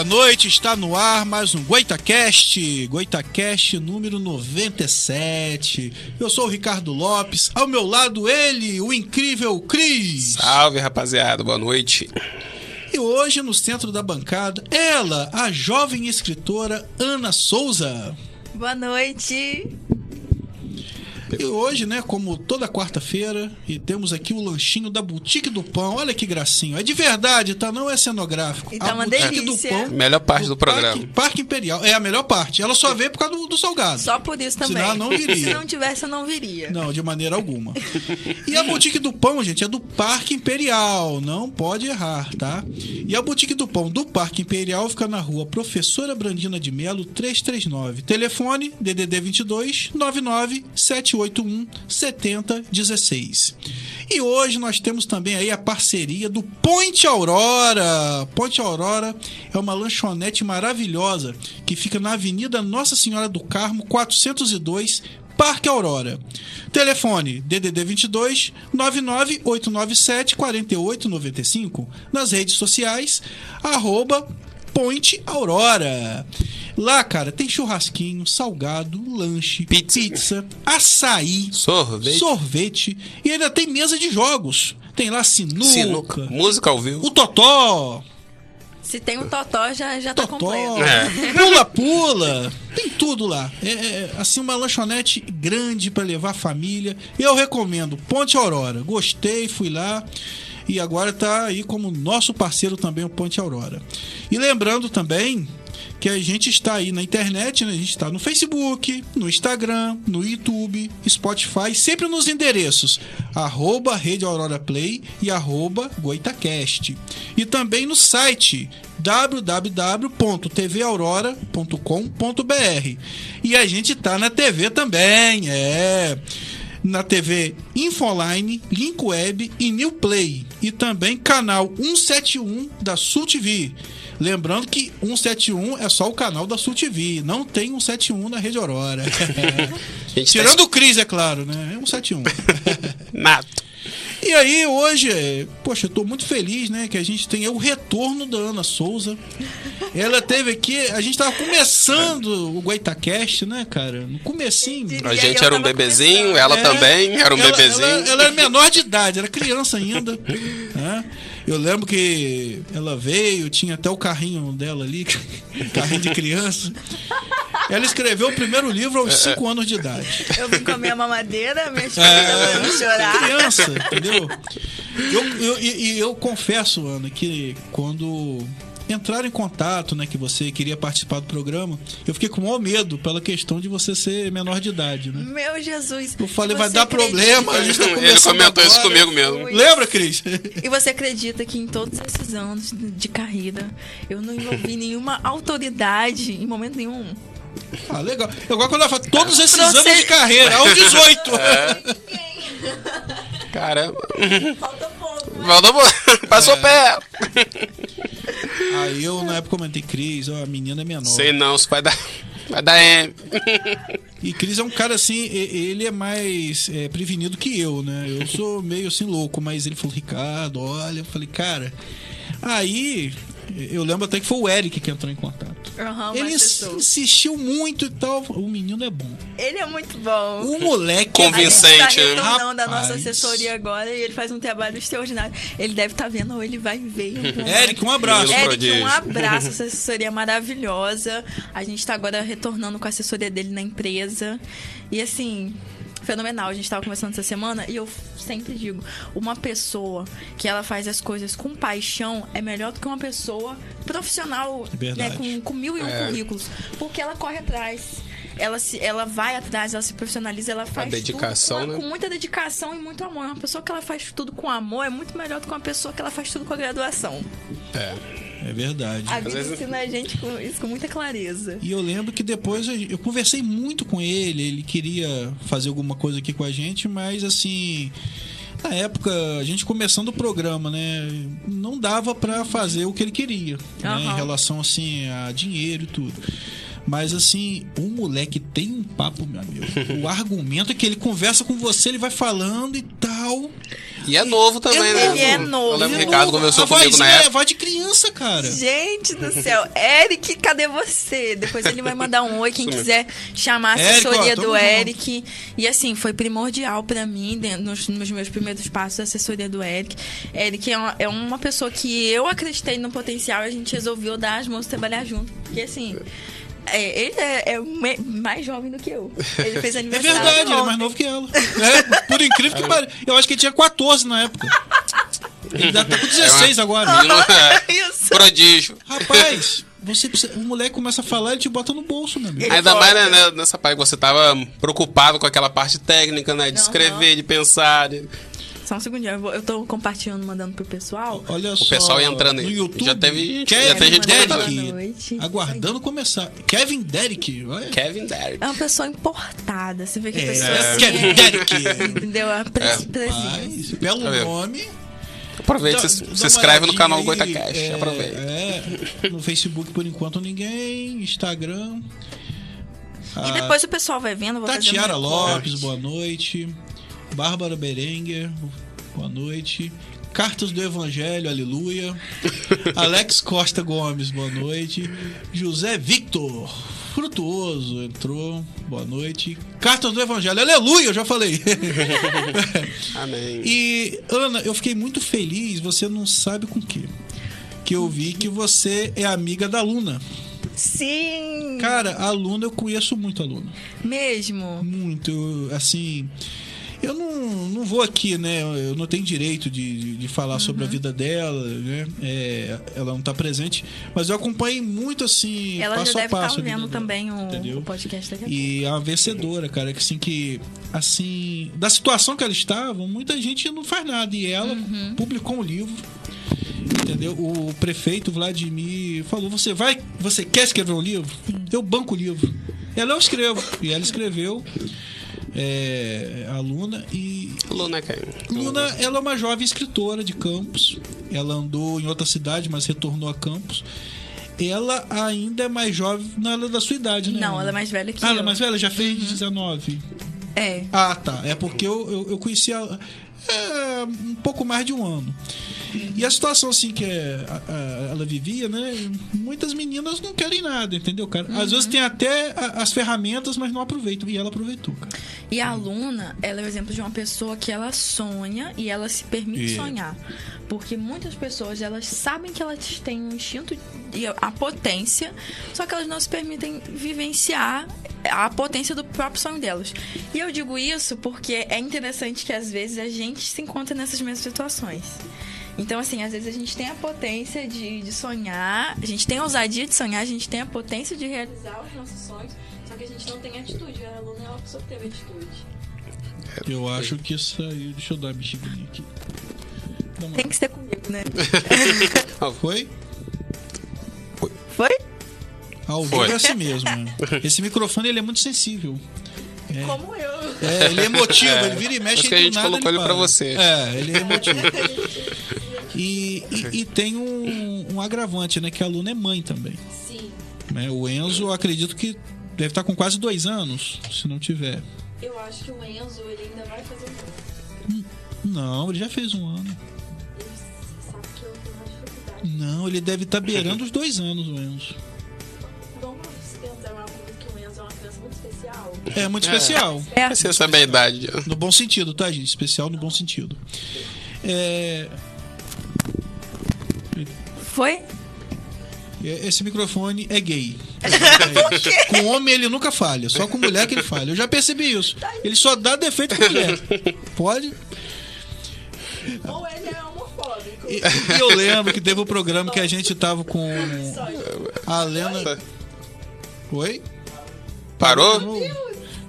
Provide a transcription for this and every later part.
Boa noite. Está no ar mais um Goitacast, Goitacast número 97. Eu sou o Ricardo Lopes. Ao meu lado ele, o incrível Cris. Salve, rapaziada. Boa noite. E hoje no centro da bancada, ela, a jovem escritora Ana Souza. Boa noite. E hoje, né, como toda quarta-feira, e temos aqui o lanchinho da Boutique do Pão. Olha que gracinho. É de verdade, tá? Não é cenográfico. E tá a uma Boutique delícia. do Pão. Melhor parte do Parque, programa. Parque Imperial. É a melhor parte. Ela só veio por causa do, do salgado. Só por isso também. Senão não viria. Se não tivesse, eu não viria. Não, de maneira alguma. E a Boutique do Pão, gente, é do Parque Imperial. Não pode errar, tá? E a Boutique do Pão do Parque Imperial fica na rua Professora Brandina de Melo, 339. Telefone DDD 22 99 781 7016. E hoje nós temos também aí a parceria do Ponte Aurora. Ponte Aurora é uma lanchonete maravilhosa que fica na Avenida Nossa Senhora do Carmo, 402, Parque Aurora. Telefone DDD 22 99897 4895. Nas redes sociais, arroba Ponte Aurora. Lá, cara, tem churrasquinho, salgado, lanche, Pizza. pizza açaí, Sorvete. sorvete e ainda tem mesa de jogos. Tem lá sinuca, Sinuca. Música ao vivo. o totó, Se tem um totó, já, já tá totó, completo. É. pula-pula, tem tudo lá. É, é, assim uma lanchonete grande para levar a família. Eu recomendo Ponte Aurora. Gostei, fui lá. E agora tá aí como nosso parceiro também o Ponte Aurora. E lembrando também que a gente está aí na internet, né? A gente está no Facebook, no Instagram, no YouTube, Spotify, sempre nos endereços arroba Rede Aurora Play e arroba Goitacast. E também no site www.tvaurora.com.br. E a gente tá na TV também, é na TV Infoline, Link Web e New Play. E também canal 171 da Sul TV. Lembrando que 171 é só o canal da Sul TV, não tem 171 na Rede Aurora. gente tá Tirando o Cris, é claro, né? É 171. Nato. E aí, hoje, é, poxa, eu tô muito feliz, né? Que a gente tem o retorno da Ana Souza. Ela teve aqui, a gente tava começando o Goitacast, né, cara? No comecinho. A gente era um bebezinho, começando. ela É, também era um ela- bebezinho. Ela, ela era menor de idade, era criança ainda. né? Eu lembro que ela veio, tinha até o carrinho dela ali, carrinho de criança. Ela escreveu o primeiro livro aos 5 anos de idade. Eu vim com a minha mamadeira, minha esposa É, me chorar. criança, entendeu? Eu, eu, e, e eu confesso, Ana, que quando entraram em contato, né, que você queria participar do programa, eu fiquei com o maior medo pela questão de você ser menor de idade, né? Meu Jesus. Eu falei, vai dar acredita- problema, a gente tá Ele comentou isso agora. comigo mesmo. Ui. Lembra, Cris? E você acredita que em todos esses anos de carreira eu não envolvi nenhuma autoridade em momento nenhum? Ah, legal. Agora quando ela fala todos esses anos de carreira, aos 18. Caramba. Falta pouco. Volta, pô. Passou perto. Aí eu na época comentei, Cris, ó, a menina é menor. Sei não, isso vai dar. Vai dar M. E Cris é um cara assim, ele é mais é, prevenido que eu, né? Eu sou meio assim louco, mas ele falou, Ricardo, olha, eu falei, cara. Aí eu lembro até que foi o Eric que entrou em contato. Aham, ele ins- insistiu muito e tal. O menino é bom. Ele é muito bom. O moleque Convincente. A Vicente, gente né? tá retornando a nossa assessoria agora e ele faz um trabalho extraordinário. Ele deve estar vendo ou ele vai ver. Eric, um abraço. Eric, um abraço. Essa assessoria é maravilhosa. A gente tá agora retornando com a assessoria dele na empresa. E assim, fenomenal. A gente tava conversando essa semana e eu sempre digo: uma pessoa que ela faz as coisas com paixão é melhor do que uma pessoa profissional, É né, com, com mil e um É. currículos. Porque ela corre atrás. Ela, se, ela vai atrás, ela se profissionaliza, ela faz dedicação, tudo com, né? com muita dedicação e muito amor. Uma pessoa que ela faz tudo com amor é muito melhor do que uma pessoa que ela faz tudo com a graduação. É. É verdade. A vida vezes- ensina a gente com isso com muita clareza. E eu lembro que depois eu eu conversei muito com ele, ele queria fazer alguma coisa aqui com a gente, mas assim, na época, a gente começando o programa, né, não dava pra fazer o que ele queria, né, Aham. em relação assim a dinheiro e tudo. Mas assim, o moleque tem um papo, meu amigo. O argumento é que ele conversa com você, ele vai falando e tal. E é novo também, É né? Ele é Eu novo. lembro que o é Ricardo conversou a comigo na é época. voz de criança, cara. Gente do céu, Eric, cadê você? Depois ele vai mandar um oi, quem quiser chamar a Eric, assessoria ó, tamo do junto. Eric. E assim, foi primordial pra mim, nos, nos meus primeiros passos, a assessoria do Eric. Eric é uma, é uma pessoa que eu acreditei no potencial e a gente resolveu dar as mãos e trabalhar junto. Porque assim. é, ele é, é me- mais jovem do que eu. Ele fez É aniversário. verdade, ele é ontem. mais novo que ela. É, por incrível que pareça. Eu acho que ele tinha 14 na época. Ele dá até com 16 agora. Menino, é, Isso. prodígio. Rapaz, você precisa- o moleque começa a falar, ele te bota no bolso, meu amigo. Ele Ainda mais né, né, nessa parte que você tava preocupado com aquela parte técnica, né? De escrever, de pensar. de- Só um segundinho, eu, vou- eu tô compartilhando, mandando pro pessoal. Olha O só. pessoal ia entrando aí. no YouTube. Já teve gente- Kevin já tem gente noite. aguardando começar. Kevin Derrick. Kevin Derrick. É uma pessoa importada. Você vê que a É, pessoa assim, Kevin Derrick. Entendeu? A É. presença. Mas, belo Tá vendo? nome. Aproveita, se, se inscreve no canal Goitacast. é, Aproveita. É, no Facebook por enquanto ninguém, Instagram. E Ah, depois o pessoal vai vendo. Tatiara. Lopes, boa noite. Bárbara Berenguer, boa noite. Cartas do Evangelho, aleluia. Alex Costa Gomes, boa noite. José Victor Frutuoso entrou, boa noite. Cartas do Evangelho, aleluia, eu já falei. Amém. E, Ana, eu fiquei muito feliz, você não sabe com o quê. Que eu vi que você é amiga da Luna. Sim! Cara, a Luna, eu conheço muito a Luna. Mesmo. Muito, assim. Eu não, não vou aqui, né? Eu não tenho direito de, de, falar sobre a Uhum. vida dela, né? É, ela não tá presente. Mas eu acompanhei muito, assim, Ela passo a estar passo. dela, também o, entendeu? o podcast daqui a pouco. E é uma vencedora, cara, que assim que assim, da situação que ela estava, muita gente não faz nada e ela Uhum. publicou um livro. Entendeu? O prefeito Vladimir falou: "Você vai, você quer escrever um livro? Eu banco o livro". Ela eu escrevo e ela escreveu é, a Luna e Luna, cara. Luna, ela é uma jovem escritora de Campos. Ela andou em outra cidade, mas retornou a Campos. Ela ainda é mais jovem, não, ela é da sua idade, né? Não, ela é mais velha que Ah, eu. ela é mais velha? Já fez 19. É. Ah, tá. É porque eu, eu, eu conheci ela é, um pouco mais de um ano. E a situação assim que é, a- a- ela vivia, né? Muitas meninas não querem nada, entendeu, cara? Às vezes tem até a- as ferramentas, mas não aproveitam. E ela aproveitou, cara. E a aluna, ela é o exemplo de uma pessoa que ela sonha e ela se permite É. sonhar. Porque muitas pessoas, elas sabem que elas têm um instinto e a potência, só que elas não se permitem vivenciar a potência do próprio sonho delas. E eu digo isso porque é interessante que às vezes a gente se encontra nessas mesmas situações. Então, assim, às vezes a gente tem a potência de, de sonhar, a gente tem a ousadia de sonhar, a gente tem a potência de realizar os nossos sonhos, só que a gente não tem atitude. A aluna é uma pessoa que teve atitude. Eu acho que saiu. Deixa eu dar uma mexidinha aqui. Uma- Tem que ser comigo, né? Foi? Foi? Ao vivo Foi. é assim mesmo. Esse microfone ele é muito sensível. Como eu. É, ele é emotivo, É, ele vira e por mexe e que a do gente nada colocou ele para. pra você. É, ele é emotivo. E, e, e tem um, um agravante, né? Que a aluna é mãe também. Sim. Né? O Enzo, eu acredito que deve estar com quase dois anos, se não tiver. Eu acho que o Enzo, ele ainda vai fazer um Não, ele já fez um ano. Você sabe que eu tenho uma dificuldade. Não, ele deve estar beirando os dois anos, o Enzo. É muito especial. É. Você sabe a idade. No bom sentido, tá, gente? Especial no bom sentido. É, Foi? Esse microfone é gay. É. Com homem ele nunca falha, só com mulher que ele falha. Eu já percebi isso. Ele só dá defeito com mulher. Pode? Ou ele é homofóbico. E, e eu lembro que teve um programa que a gente tava com a Lena. Oi? Parou?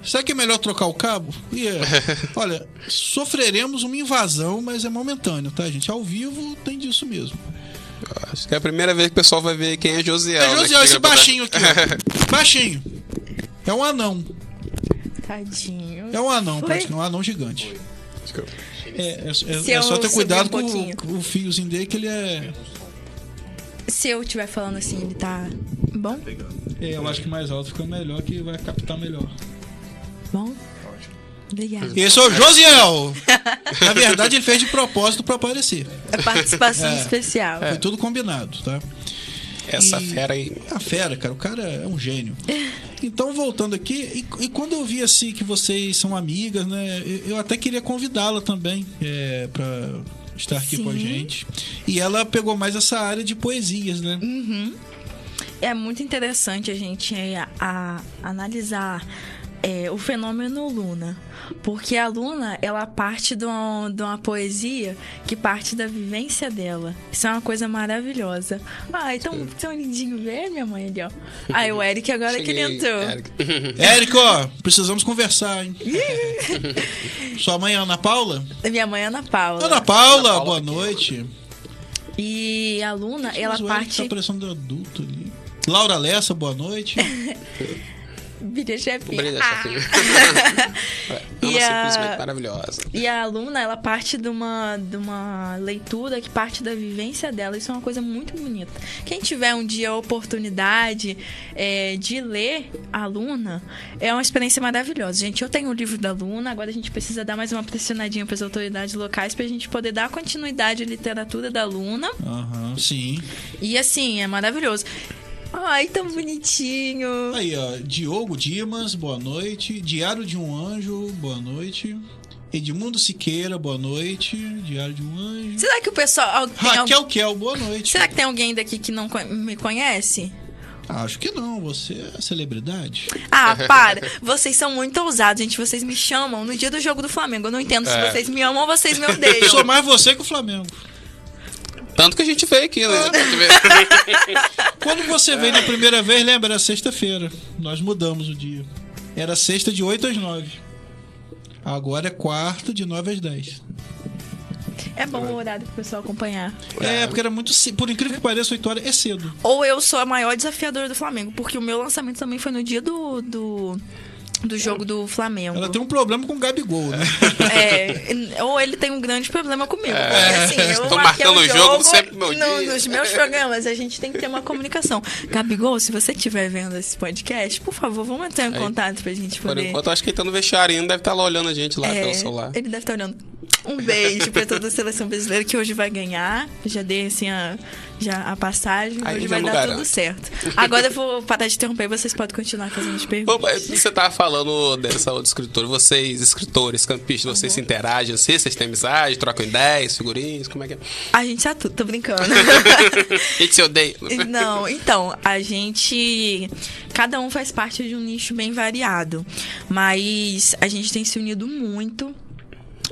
Será que é melhor trocar o cabo? É, olha, sofreremos uma invasão, mas é momentâneo, tá, gente? Ao vivo tem disso mesmo. Acho que é a primeira vez que o pessoal vai ver quem é Josiel. É né, Josiel, esse chega pra- baixinho aqui. Baixinho. É um anão. Tadinho. É um anão, Foi? praticamente, um anão gigante. É, é- é- é só ter cuidado um com, com o fiozinho dele, que ele é. Se eu estiver falando assim, ele tá bom? é, Eu acho que mais alto fica melhor, que vai captar melhor. Bom? Obrigada. Esse é o Josiel. Na verdade, ele fez de propósito pra aparecer. É participação É. especial. Foi tudo combinado, tá? Essa E- fera aí. A fera, cara, o cara é um gênio. Então, voltando aqui, e, e quando eu vi assim que vocês são amigas, né? Eu, eu até queria convidá-la também é, para estar aqui com a Sim. gente. E ela pegou mais essa área de poesias, né? É muito interessante a gente é, a- analisar é, o fenômeno Luna. Porque a Luna, ela parte de uma, de uma poesia que parte da vivência dela. Isso é uma coisa maravilhosa. Ai, tão, tão lindinho ver minha mãe ali, ó. Ai, o Eric agora que ele Cheguei, entrou. Eric. Érico, ó, precisamos conversar, hein? Sua mãe é Ana Paula? Minha mãe é Ana Paula. Ana Paula, Paula boa aqui. noite. E a Luna, ela Mas o Érico parte. tá parecendo adulto ali. Laura Lessa, boa noite. Vira chefinha. Brilha, Ah. chefinho. É E uma a- simplesmente maravilhosa. E a aluna, ela parte de uma, de uma leitura que parte da vivência dela. Isso é uma coisa muito bonita. Quem tiver um dia a oportunidade é, de ler a aluna, é uma experiência maravilhosa. Gente, eu tenho o livro da aluna, agora a gente precisa dar mais uma pressionadinha para as autoridades locais para a gente poder dar continuidade à literatura da aluna. Aham, sim. E assim, é maravilhoso. Ai, tão bonitinho. Aí, ó, Diogo Dimas, boa noite. Diário de um Anjo, boa noite. Edmundo Siqueira, boa noite. Diário de um Anjo. Será que o pessoal. Tem alguém- Raquel Kel, boa noite. Será que tem alguém daqui que não me conhece? Acho que não, você é celebridade. Ah, para. Vocês são muito ousados, gente. Vocês me chamam no dia do jogo do Flamengo. Eu não entendo se É. vocês me amam ou vocês me Eu odeiam. sou mais você que o Flamengo. Tanto que a gente veio aqui, né? Ah. Quando você veio na primeira vez, lembra, era sexta-feira. Nós mudamos o dia. Era sexta de 8 às 9. Agora é quarta de 9 às 10. É bom o horário pro pessoal acompanhar. É, porque era muito. ce- Por incrível que pareça, 8 horas é cedo. Ou eu sou a maior desafiadora do Flamengo, porque o meu lançamento também foi no dia do. do... Do jogo do Flamengo. Ela tem um problema com o Gabigol, né? É, ou ele tem um grande problema comigo. Porque, assim, eu marquei marcando o jogo sempre meu no- dia. Nos meus programas, a gente tem que ter uma comunicação. Gabigol, se você estiver vendo esse podcast, por favor, vamos entrar em Aí, contato pra gente Por poder. enquanto, eu acho que ele tá no vestiário ainda, deve estar lá olhando a gente lá É, pelo celular. Ele deve estar olhando. Um beijo pra toda a seleção brasileira que hoje vai ganhar. Já dei assim a, já a passagem. Aí hoje vai dar garante. tudo certo. Agora eu vou parar de interromper e vocês podem continuar fazendo as perguntas. Bom, você tava falando dessa outra escritora. Vocês, escritores, campistas, vocês se interagem assim? Vocês têm amizade, trocam ideias, figurinhas? Como é que é? A gente já tudo, tô brincando. A gente se odeia. Não, então, a gente. Cada um faz parte de um nicho bem variado. Mas a gente tem se unido muito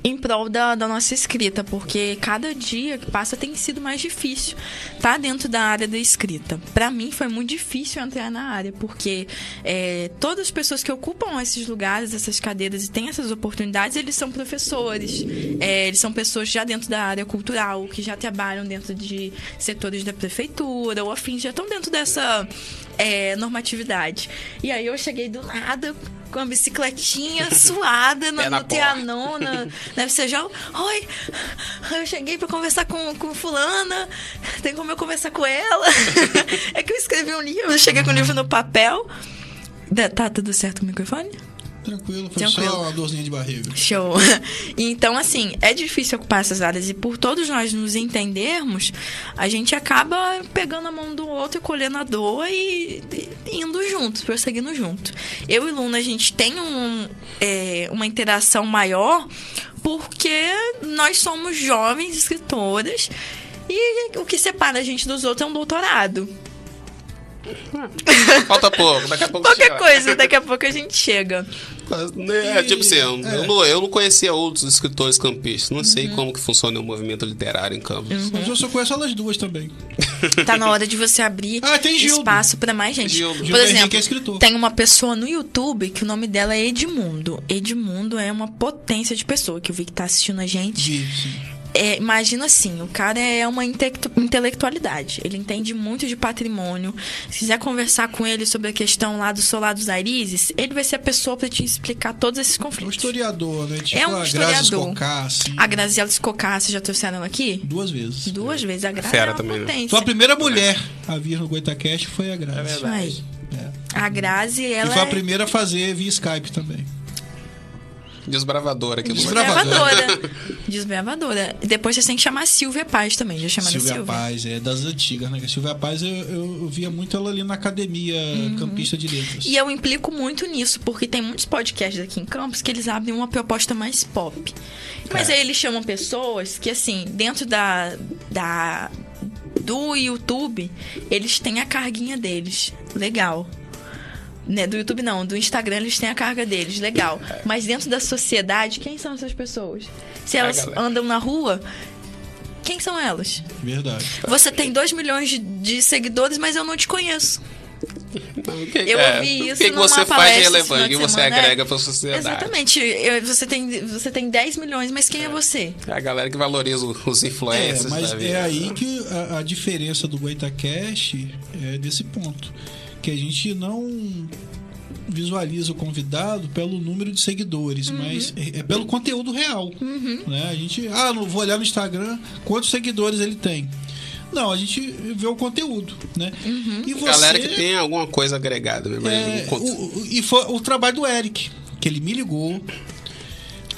em prol da, da nossa escrita, porque cada dia que passa tem sido mais difícil tá dentro da área da escrita. Para mim foi muito difícil entrar na área, porque é, todas as pessoas que ocupam esses lugares, essas cadeiras e têm essas oportunidades, eles são professores, é, eles são pessoas já dentro da área cultural, que já trabalham dentro de setores da prefeitura ou afins, já estão dentro dessa é, normatividade. E aí eu cheguei do nada com a bicicletinha suada no, no. Trianon, na, na FCJ. Oi, eu cheguei pra conversar com, com fulana, tem como eu conversar com ela? é que eu escrevi um livro, eu cheguei com o livro no papel. Da- Tá tudo certo com o microfone? Tranquilo, foi Tranquilo. só uma dorzinha de barriga. Show. Então, assim, é difícil ocupar essas áreas e por todos nós nos entendermos, a gente acaba pegando a mão do outro e colhendo a dor e, indo juntos, prosseguindo junto. Eu e Luna, a gente tem um, é, uma interação maior porque nós somos jovens escritoras e o que separa a gente dos outros é um doutorado. Falta pouco, daqui a pouco Qualquer chega coisa, daqui a pouco a gente chega. É, tipo assim, eu, É. eu não, eu não conhecia outros escritores campistas. Não sei Uhum. como que funciona o movimento literário em Campos. Mas eu só conheço elas duas também. Tá na hora de você abrir Ah, espaço pra mais gente. Gildo. Por Gildo Henrique exemplo, é escritor. tem uma pessoa no YouTube que o nome dela é Edmundo. Edmundo é uma potência de pessoa que eu vi que tá assistindo a gente. Sim. É, imagina assim, o cara é uma intelectu- intelectualidade. Ele entende muito de patrimônio. Se quiser conversar com ele sobre a questão lá do solar dos Arizes, ele vai ser a pessoa pra te explicar todos esses É um conflitos. historiador, né? Tipo É um historiador. Scocassi. A Graziela vocês já trouxeram ela aqui? Duas vezes. Duas vezes. A Grazi Fera é uma também, né? potência. Foi a primeira mulher a vir no Goitacast foi a Grazi. Isso aí. É. A Grazi, E ela foi a é- primeira a fazer via Skype também. Desbravadora aqui do Desbravadora. Desbravadora. Depois você tem que chamar a Silvia Paz também. Já chamaram Silvia, Silvia. Paz, é das antigas, né? A Silvia Paz, eu, eu, via muito ela ali na academia campista de letras. Uhum. E eu implico muito nisso, porque tem muitos podcasts aqui em Campos que eles abrem uma proposta mais pop. Mas É. aí eles chamam pessoas que, assim, dentro da, da do YouTube, eles têm a carguinha deles. Legal. Né, do YouTube não, do Instagram eles têm a carga deles, legal. Mas dentro da sociedade, quem são essas pessoas? Se A elas andam na rua, quem são elas? Verdade. Você tem 2 milhões de, de seguidores, mas eu não te conheço. Que, Eu é, ouvi o isso que, que numa você faz relevante? que de você semana, agrega é. pra sociedade? Exatamente. Eu- você, tem, você tem 10 milhões, mas quem é, você? É a galera que valoriza o- os É, influencers mas da vida. é aí que a, a diferença do Goitacast é desse ponto. Que a gente não visualiza o convidado pelo número de seguidores, Uhum. mas é, é pelo conteúdo real. Né? A gente, ah, não vou olhar no Instagram quantos seguidores ele tem. Não, a gente vê o conteúdo, né? Uhum. E você, Galera que tem alguma coisa agregada? Mas é, o- o- e foi o trabalho do Eric, que ele me ligou.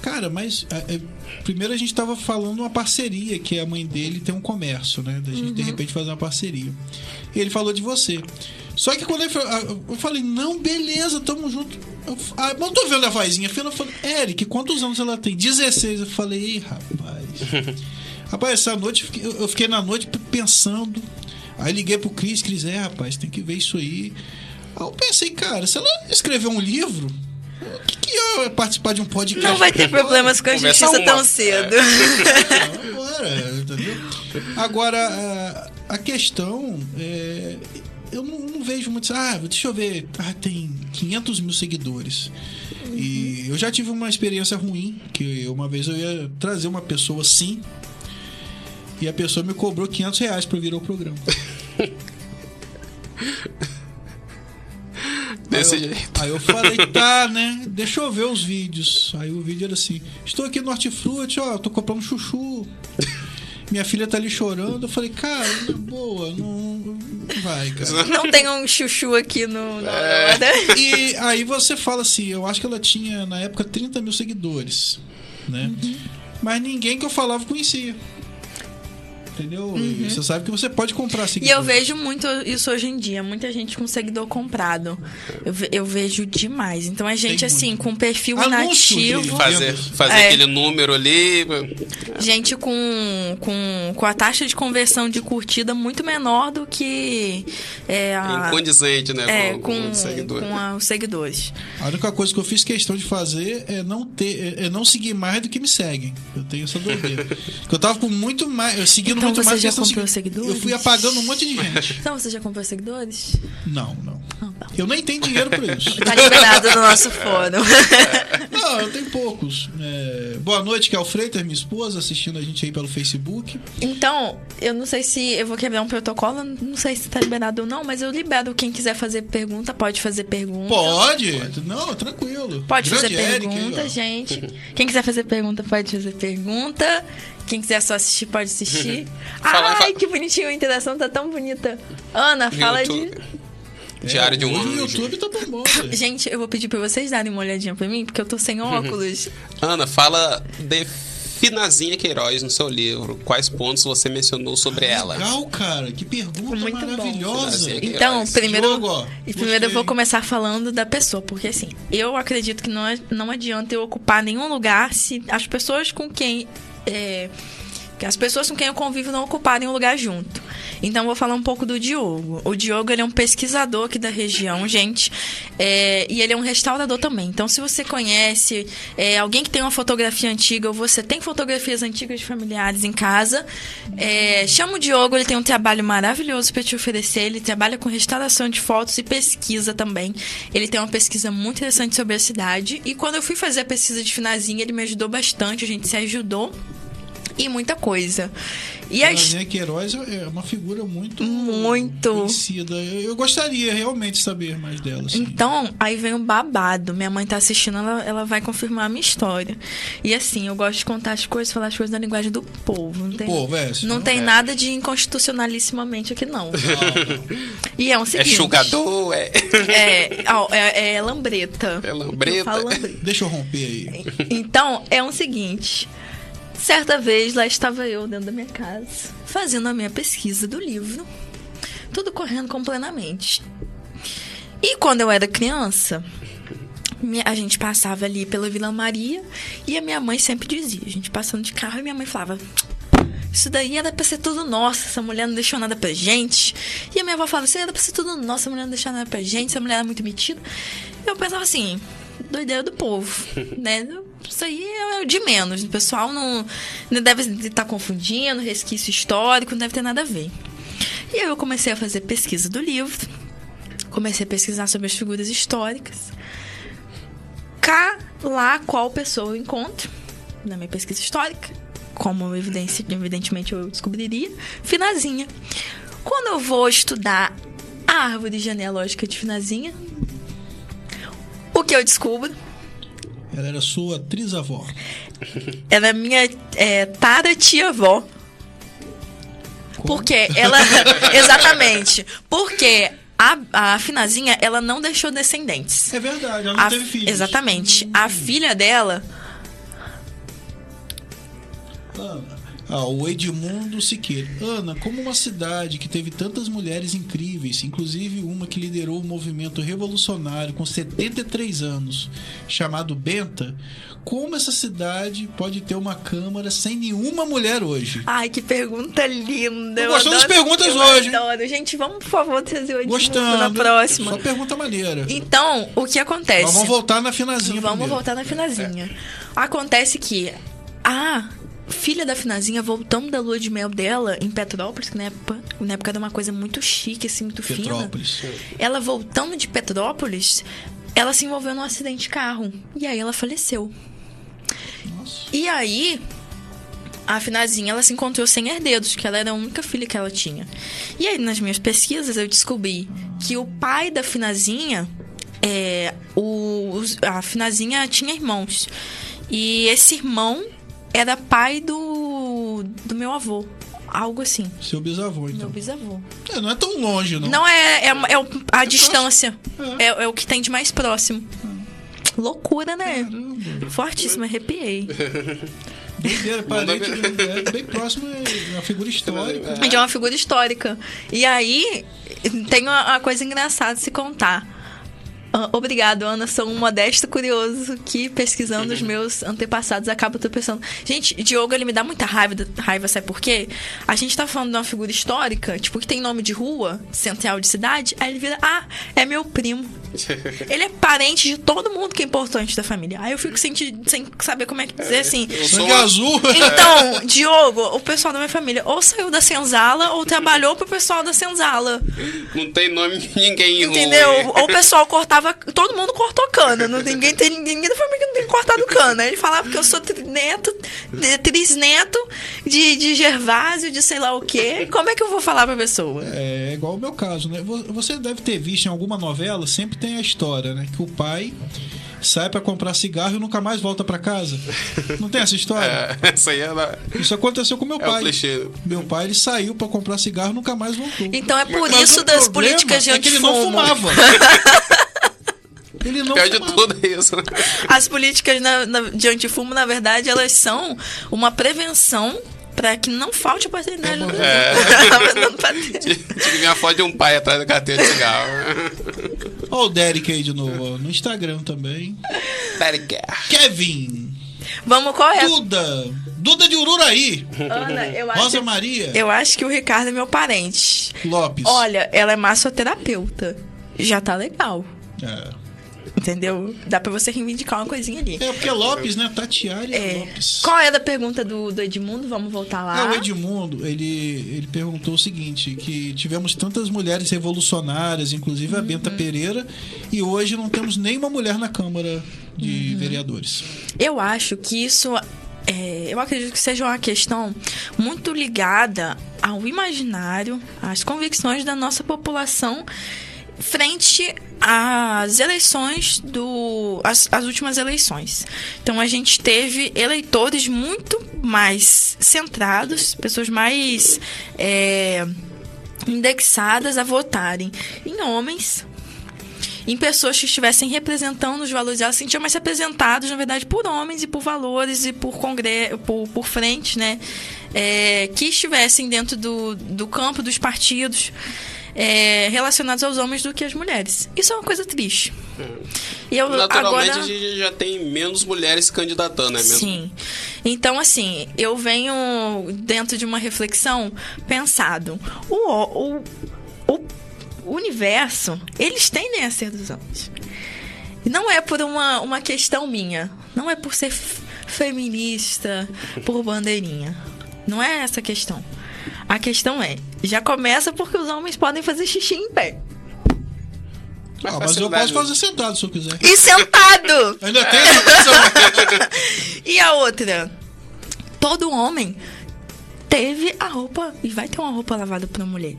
Cara, mas é, é, primeiro a gente tava falando uma parceria, que a mãe dele tem um comércio, né? Da gente de repente fazer uma parceria. E ele falou de você. Só que quando ele falou, ah, eu falei, não, beleza, tamo junto. Eu, ah, mas eu tô vendo a vozinha. Eu falei, Eric, quantos anos ela tem? 16. Eu falei, Ih, rapaz. rapaz, essa noite eu fiquei- eu eu fiquei na noite pensando. Aí liguei pro Cris, Cris, é, rapaz, tem que ver isso aí. Aí eu pensei, cara, se ela escrever um livro, o que, que é participar de um podcast? Não vai ter problemas com a justiça uma. tão cedo. Agora, entendeu? Agora, a, a questão é. Eu não, não vejo muito. Ah, deixa eu ver. Ah, tem 500 mil seguidores. E eu já tive uma experiência ruim. Que uma vez eu ia trazer uma pessoa assim. E a pessoa me cobrou 500 reais pra vir ao programa. Desse aí eu, jeito. Aí eu falei, tá, né? Deixa eu ver os vídeos. Aí o vídeo era assim: Estou aqui no Hortifruti, ó, tô comprando chuchu. Minha filha tá ali chorando. Eu falei, cara, na boa, não, não vai, cara. Não tem um chuchu aqui no. É. no- E aí você fala assim: eu acho que ela tinha na época 30 mil seguidores, né? Mas ninguém que eu falava conhecia. Entendeu? E você sabe que você pode comprar E seguidores. eu vejo muito isso hoje em dia, muita gente com seguidor comprado. Eu, eu vejo demais. Então é gente Tem assim, muito. com perfil Anúncio de- inativo. Fazer, fazer É. aquele número ali. Gente com, com, com a taxa de conversão de curtida muito menor do que é, a, Incondizente, né? é, com, com, com o seguidor. com a- os seguidores. A única coisa que eu fiz questão de fazer é não ter, é não seguir mais do que me seguem. Eu tenho essa doideira. Porque eu tava com muito mais, eu seguindo Então muito você mais já questão comprou segui- seguidores? Eu fui apagando um monte de gente. Então você já comprou seguidores? Não, não. Tá. Eu nem tenho dinheiro pra isso. Tá liberado no nosso fórum. Não, eu tenho poucos. É, Boa noite, que é o Freitas, minha esposa, assistindo a gente aí pelo Facebook. Então, eu não sei se eu vou quebrar um protocolo, não sei se tá liberado ou não, mas eu libero quem quiser fazer pergunta, pode fazer pergunta. Pode? Não, tranquilo. Pode fazer Grande Eric aí, pergunta, gente. Quem quiser fazer pergunta, pode fazer pergunta. Quem quiser só assistir, pode assistir. Fala- Ai, fala- que bonitinho, a interação tá tão bonita. Ana, fala de. Diário de um hoje o anjo. YouTube tá bombando. Gente, eu vou pedir pra vocês darem uma olhadinha pra mim, porque eu tô sem óculos. Ana, fala de Finazinha Queiroz no seu livro. Quais pontos você mencionou sobre ela? Legal, cara. Que pergunta Muito maravilhosa. Então, primeiro, Jogo, e primeiro eu vou começar falando da pessoa, porque assim, eu acredito que não, é- não adianta eu ocupar nenhum lugar se as pessoas com quem. É, que as pessoas com quem eu convivo não ocuparem um lugar junto. Então, vou falar um pouco do Diogo. O Diogo, ele é um pesquisador aqui da região, gente. é, e ele é um restaurador também. Então, se você conhece é, alguém que tem uma fotografia antiga ou você tem fotografias antigas de familiares em casa, é, chama o Diogo. Ele tem um trabalho maravilhoso para te oferecer. Ele trabalha com restauração de fotos e pesquisa também. Ele tem uma pesquisa muito interessante sobre a cidade. E quando eu fui fazer a pesquisa de Finazinha, ele me ajudou bastante. A gente se ajudou e muita coisa. E a Zezé Queiroz é uma figura muito Muito. conhecida. Eu, eu gostaria realmente de saber mais dela. assim. Então, aí vem o babado. Minha mãe tá assistindo, ela, ela vai confirmar a minha história. E assim, eu gosto de contar as coisas, falar as coisas na linguagem do povo. Não tem, povo, é, senão- não tem é. nada de inconstitucionalissimamente aqui, não. E é um É seguinte. chugador, é. É, ó, é, é lambreta. É lambreta. Eu falo lambreta. Deixa eu romper aí. Então, é o seguinte. Certa vez, lá estava eu dentro da minha casa, fazendo a minha pesquisa do livro. Tudo correndo com plenamente. E quando eu era criança, a gente passava ali pela Vila Maria e a minha mãe sempre dizia, a gente passando de carro e minha mãe falava. Isso daí era pra ser tudo nosso, essa mulher não deixou nada pra gente. E a minha avó falava, isso era pra ser tudo nosso, essa mulher não deixou nada pra gente, essa mulher era muito metida. Eu pensava assim, doideira do povo, né? Isso aí é de menos. O pessoal não, não deve estar confundindo, resquício histórico, não deve ter nada a ver. E aí eu comecei a fazer pesquisa do livro, comecei a pesquisar sobre as figuras históricas. Cá, lá, qual pessoa eu encontro na minha pesquisa histórica, como evidentemente eu descobriria, Finazinha. Quando eu vou estudar a árvore genealógica de Finazinha, o que eu descubro? Ela era sua trisavó. Ela é minha é, tara tia-avó. Porque ela. exatamente. Porque a, a Finazinha, ela não deixou descendentes. É verdade, ela não A- teve filhos. Exatamente. A filha dela. Ana. Ah, o Edmundo Siqueira. Ana, como uma cidade que teve tantas mulheres incríveis, inclusive uma que liderou o movimento revolucionário com 73 anos, chamado Benta, como essa cidade pode ter uma Câmara sem nenhuma mulher hoje? Ai, que pergunta linda. Gostando das perguntas hoje. Adoro. Gente, vamos, por favor, trazer o Edmundo Gostando. na próxima. Só pergunta maneira. Então, o que acontece? Vamos voltar na finazinha Vamos primeiro. voltar na Finazinha. Acontece que a filha da Finazinha, voltando da lua de mel dela em Petrópolis, que na época, na época era uma coisa muito chique, assim, muito Petrópolis. fina. Ela voltando de Petrópolis, ela se envolveu num acidente de carro. E aí ela faleceu. Nossa. E aí, a Finazinha, ela se encontrou sem herdeiros, que ela era a única filha que ela tinha. E aí, nas minhas pesquisas, eu descobri que o pai da Finazinha, é, o, a Finazinha tinha irmãos. E esse irmão era pai do, do meu avô. Algo assim. Seu bisavô, Meu então. bisavô. É, não é tão longe, não. Não é, é, é o- a distância. É. é o que tem de mais próximo. Loucura, né? Caramba. Fortíssimo, arrepiei. Doideira, parente, é, bem próximo é uma figura histórica. De uma figura histórica. E aí, tem uma, uma coisa engraçada de se contar. Ah, obrigado, Ana. Sou um modesto curioso que, pesquisando os meus antepassados, acaba pensando. Gente, Diogo, ele me dá muita raiva, raiva, sabe por quê? A gente tá falando de uma figura histórica, tipo, que tem nome de rua, central de cidade, aí ele vira, ah, é meu primo. Ele é parente de todo mundo que é importante da família. Aí eu fico sem, te- sem saber como é que dizer assim. Eu sou Sangue azul. Então, Diogo, o pessoal da minha família ou saiu da senzala ou trabalhou pro pessoal da senzala. Não tem nome de ninguém Entendeu? Ou o pessoal cortava. Todo mundo cortou cana. Não, tem- ninguém, tem, ninguém da família que não tem cortado cana. Ele falava que eu sou trineto, de- trisneto de, de Gervásio, de sei lá o quê. Como é que eu vou falar pra pessoa? É igual o meu caso, né? Vo- Você deve ter visto em alguma novela, sempre tem a história, né? Que o pai sai pra comprar cigarro e nunca mais volta pra casa. Não tem essa história? É, essa aí é, da- Isso aconteceu com meu é pai. Meu pai, ele saiu pra comprar cigarro e nunca mais voltou. Então é por Mas isso das políticas de é que ele não fumava. ele não Pior de fumava. tudo é isso. né? As políticas na- na- de antifumo, na verdade, elas são uma prevenção pra que não falte a paternidade do É. Não paternidade. Tinha que vir a foto de um pai atrás da carteira de cigarro. Olha o Derek aí de novo, ó, no Instagram também. Derek. Kevin, Vamos, qual é? Duda, Duda de Ururaí, Ana, eu Rosa acho, Maria eu acho que o Ricardo é meu parente. Lopes. Olha, ela é massoterapeuta. Já tá legal. É. Entendeu? Dá pra você reivindicar uma coisinha ali. É porque é Lopes, né? Tatiária É. Lopes. Qual é a pergunta do, do Edmundo? Vamos voltar lá. Ah, o Edmundo, ele, ele perguntou o seguinte, que tivemos tantas mulheres revolucionárias, inclusive a Uhum. Benta Pereira, e hoje não temos nenhuma mulher na Câmara de Uhum. Vereadores. Eu acho que isso é, eu acredito que seja uma questão muito ligada ao imaginário, às convicções da nossa população frente às eleições do as, as últimas eleições. Então a gente teve eleitores muito mais centrados, pessoas mais é, indexadas a votarem em homens em pessoas que estivessem representando os valores, elas se sentiam mais representadas, na verdade, por homens e por valores e por congresso, por, por frente, né? É, que estivessem dentro do, do campo dos partidos é, relacionados aos homens do que às mulheres. Isso é uma coisa triste. E eu, Naturalmente agora... a gente já tem menos mulheres candidatando, é mesmo? Sim. Então, assim, eu venho dentro de uma reflexão pensado. O, o, o universo, eles tendem a ser dos homens. Não é por uma, uma questão minha. Não é por ser feminista, por bandeirinha. Não é essa a questão. A questão é, já começa porque os homens podem fazer xixi em pé. Ah, mas eu posso fazer sentado se eu quiser. E sentado! Ainda tem essa opção. e a outra? Todo homem teve a roupa e vai ter uma roupa lavada pra mulher.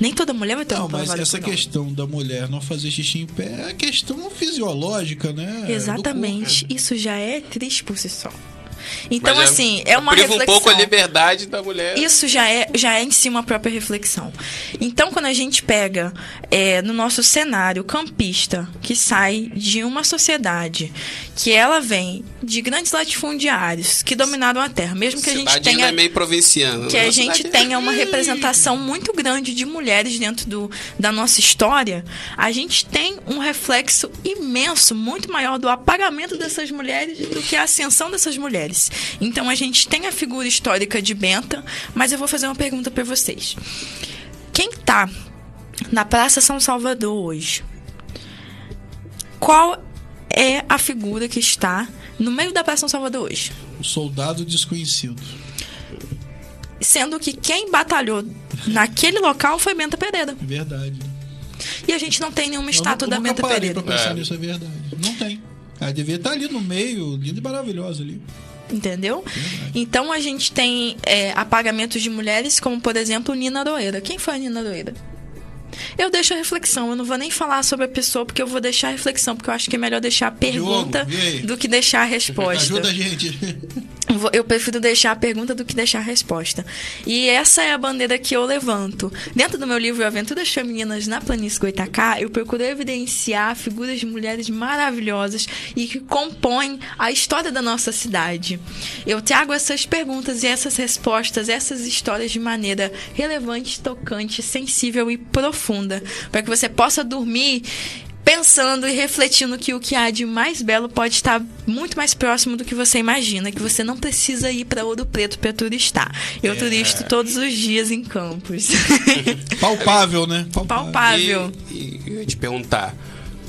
Nem toda mulher vai ter uma Não, roupa mas lavada essa por homem. questão da mulher não fazer xixi em pé é questão fisiológica, né? Exatamente. Isso já é triste por si só. Então, Mas assim, é uma priva reflexão. um pouco a liberdade da mulher. Isso já é, já é em si uma própria reflexão. Então, quando a gente pega é, no nosso cenário campista, que sai de uma sociedade que ela vem de grandes latifundiários que dominaram a terra, mesmo que a gente tenha é meio provinciana. que né? a gente cidade- tenha uma representação muito grande de mulheres dentro do, da nossa história, a gente tem um reflexo imenso, muito maior do apagamento dessas mulheres do que a ascensão dessas mulheres. Então a gente tem a figura histórica de Benta, mas eu vou fazer uma pergunta para vocês. Quem tá na Praça São Salvador hoje? Qual é a figura que está no meio da Praça São Salvador hoje? O soldado desconhecido. Sendo que quem batalhou naquele local foi Benta Pereira. É verdade. E a gente não tem nenhuma Eu estátua da Benta Pereira. pra pensar É. nisso, é verdade. Não tem. Ela devia estar ali no meio, linda e maravilhosa ali. Entendeu? Então a gente tem é, apagamentos de mulheres, como por exemplo Nina Aroeira. Quem foi a Nina Aroeira? Eu deixo a reflexão, eu não vou nem falar sobre a pessoa, porque eu vou deixar a reflexão, porque eu acho que é melhor deixar a pergunta aí? do que deixar a resposta. Ajuda a gente. Eu prefiro deixar a pergunta do que deixar a resposta. E essa é a bandeira que eu levanto. Dentro do meu livro Aventuras Femininas na Planície Goitacá, eu procuro evidenciar figuras de mulheres maravilhosas e que compõem a história da nossa cidade. Eu trago essas perguntas e essas respostas, essas histórias de maneira relevante, tocante, sensível e profunda, para que você possa dormir pensando e refletindo que o que há de mais belo pode estar muito mais próximo do que você imagina, que você não precisa ir para Ouro Preto para turistar. Eu turisto todos os dias em Campos. Palpável, né? Palpável. E, e eu ia te perguntar.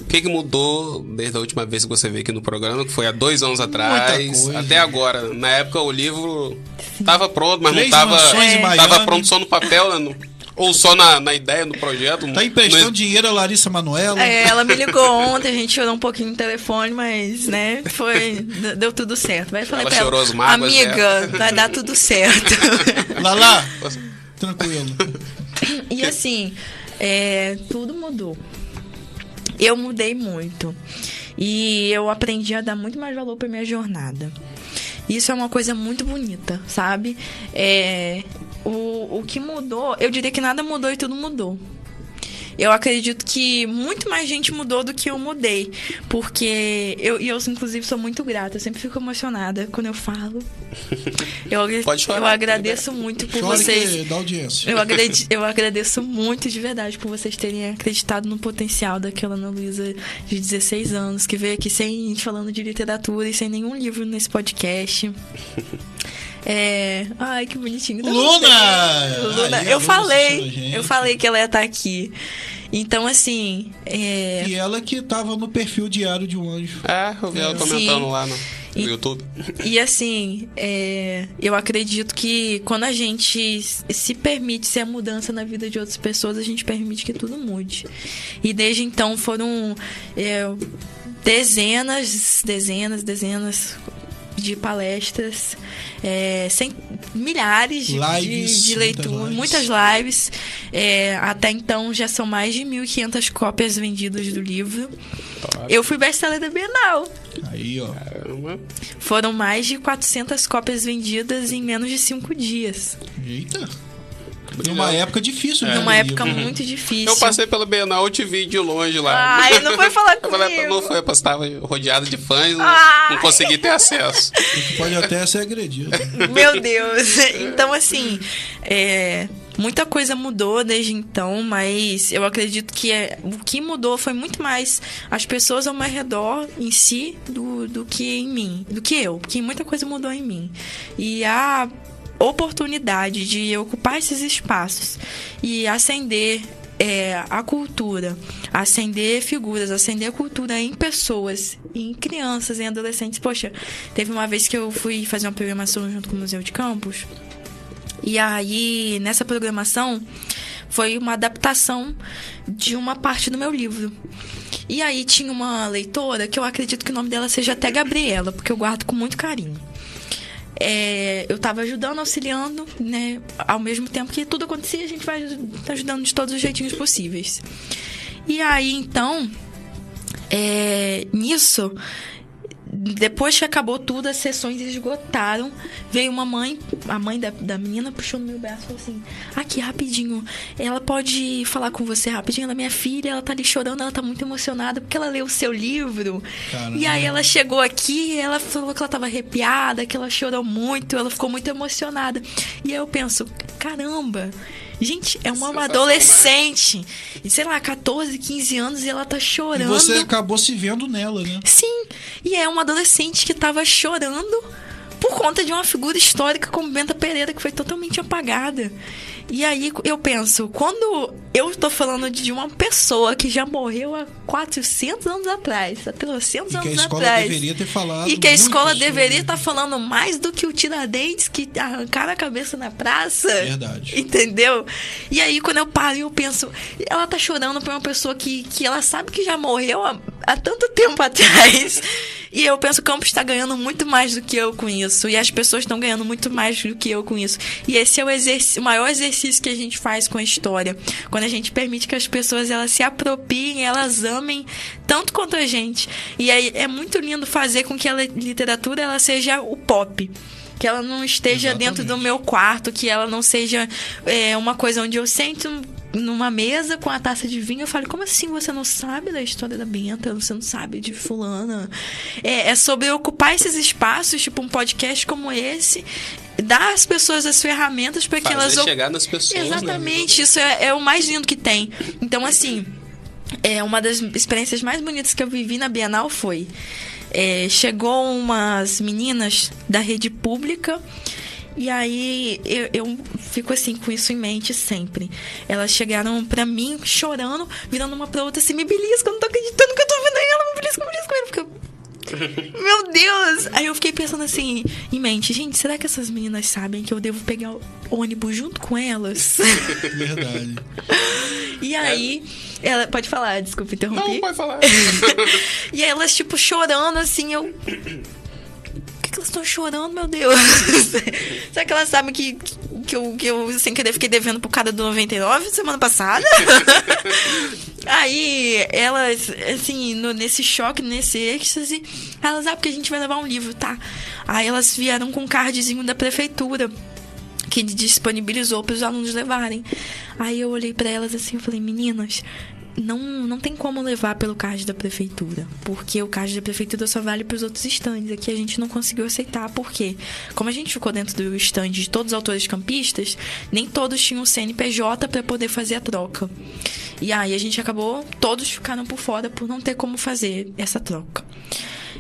O que, que mudou desde a última vez que você veio aqui no programa, que foi há dois anos atrás, até agora? Na época o livro estava pronto, mas Três não estava tava pronto só no papel, né? Ou só na, na ideia, no projeto. Tá emprestando no- dinheiro a Larissa Manoela. É, ela me ligou ontem, a gente chorou um pouquinho no telefone, mas, né, foi. Deu tudo certo. Vai falei Ela pra chorou ela, as mágoas amiga, dela." vai dar tudo certo. Lala, tranquilo. E assim, é, tudo mudou. Eu mudei muito. E eu aprendi a dar muito mais valor pra minha jornada. Isso é uma coisa muito bonita, sabe? É, o, o que mudou, eu diria que nada mudou e tudo mudou. Eu acredito que muito mais gente mudou do que eu mudei. Porque eu, e eu, inclusive, sou muito grata. Eu sempre fico emocionada quando eu falo. Eu, Pode chorar, eu agradeço muito por Chore vocês. dá audiência. Eu, agrade- eu agradeço muito de verdade por vocês terem acreditado no potencial daquela Ana Luísa de 16 anos, que veio aqui sem falando de literatura e sem nenhum livro nesse podcast. É. Ai, que bonitinho. Dá Luna! Luna! Aí, eu falei, eu falei que ela ia estar aqui. Então, assim, é. E ela que tava no perfil diário de um anjo. É, eu vi ela Sim. comentando lá no, no E- YouTube. E assim, é, eu acredito que quando a gente se permite ser a mudança na vida de outras pessoas, a gente permite que tudo mude. E desde então foram é, dezenas, dezenas, dezenas, de palestras, é, sem, milhares de, Lives, de, de leituras, muitas muitas lives. É, até então já são mais de 1.500 cópias vendidas do livro. Eu fui best-seller da Bienal. Aí, ó. Caramba. Foram mais de 400 cópias vendidas em menos de 5 dias. Eita. Numa época difícil, né? Numa do época livro. muito difícil. Eu passei pela Bienal, eu te vi de longe lá. Ai, não foi falar Eu falei, comigo. não foi, eu estava rodeado de fãs, não, Ai. não consegui ter acesso. Pode até ser agredido. Meu Deus. Então, assim, é, muita coisa mudou desde então, mas eu acredito que é- o que mudou foi muito mais as pessoas ao meu redor em si do, do que em mim, do que eu, porque muita coisa mudou em mim. E a oportunidade de ocupar esses espaços e acender é, a cultura, acender figuras, acender a cultura em pessoas, em crianças, em adolescentes. Poxa, teve uma vez que eu fui fazer uma programação junto com o Museu de Campos. E aí, nessa programação, foi uma adaptação de uma parte do meu livro. E aí tinha uma leitora que eu acredito que o nome dela seja até Gabriela, porque eu guardo com muito carinho. É, eu tava ajudando, auxiliando, né? Ao mesmo tempo que tudo acontecia, a gente vai ajudando de todos os jeitinhos possíveis. E aí, então, é, nisso, depois que acabou tudo, as sessões esgotaram. Veio uma mãe, a mãe da, da menina puxou no meu braço e falou assim: Aqui, rapidinho, ela pode falar com você rapidinho? Ela é minha filha, ela tá ali chorando, ela tá muito emocionada porque ela leu o seu livro. Caramba. E aí ela chegou aqui, ela falou que ela tava arrepiada, que ela chorou muito, ela ficou muito emocionada. E aí eu penso: caramba. Gente, é uma Sensacional. adolescente, e sei lá, 14, 15 anos e ela tá E chorando. você acabou se vendo nela, né? Sim, e é uma adolescente que tava chorando por conta de uma figura histórica como Benta Pereira que foi totalmente apagada. E aí eu penso, quando eu tô falando de uma pessoa que já morreu há 400 anos atrás, há 300 E que a anos escola atrás. deveria ter falado. E que a escola sobre. deveria estar falando mais do que o Tiradentes que arrancaram a cabeça na praça. Verdade. Entendeu? E aí, quando eu paro, eu penso, ela tá chorando por uma pessoa que, que ela sabe que já morreu há, há tanto tempo atrás. E eu penso que o Campos está ganhando muito mais do que eu com isso. E as pessoas estão ganhando muito mais do que eu com isso. E esse é o, o maior exercício que a gente faz com a história. Quando a gente permite que as pessoas elas se apropriem, elas amem tanto quanto a gente. E aí é muito lindo fazer com que a li- literatura ela seja o pop. Que ela não esteja dentro do Exatamente. meu quarto, que ela não seja é, uma coisa onde eu sento numa mesa com a taça de vinho, eu falo, como assim você não sabe da história da Benta? Você não sabe de fulana? É, é sobre ocupar esses espaços, tipo um podcast como esse, dar às pessoas as ferramentas para que Fazer elas... chegar nas pessoas. né? Exatamente, isso é, é o mais lindo que tem. Então, assim, é uma das experiências mais bonitas que eu vivi na Bienal foi. É, chegou umas meninas da rede pública. E aí eu, eu fico assim com isso em mente sempre. Elas chegaram pra mim chorando, virando uma pra outra assim, me belisca, eu não tô acreditando que eu tô vendo ela, me belisca, me belisca, me belisca. Porque eu- Meu Deus! Aí eu fiquei pensando assim, em mente, gente, será que essas meninas sabem que eu devo pegar o ônibus junto com elas? Verdade. E aí, ela pode falar, desculpa interromper. Não, pode falar. E aí elas, tipo, chorando assim, eu. Por que, que elas estão chorando, meu Deus? Será que elas sabem que, que, eu, que eu, sem querer, fiquei devendo pro cara do 99 semana passada? Aí, elas, assim, no- nesse choque, nesse êxtase, elas, ah, porque a gente vai levar um livro, tá? Aí elas vieram com um cardzinho da prefeitura que disponibilizou para os alunos levarem. Aí eu olhei para elas assim e falei, meninas, não, não tem como levar pelo card da prefeitura, porque o card da prefeitura só vale para os outros estandes. Aqui a gente não conseguiu aceitar, porque como a gente ficou dentro do stand de todos os autores campistas, nem todos tinham CNPJ para poder fazer a troca. E aí a gente acabou, todos ficaram por fora por não ter como fazer essa troca.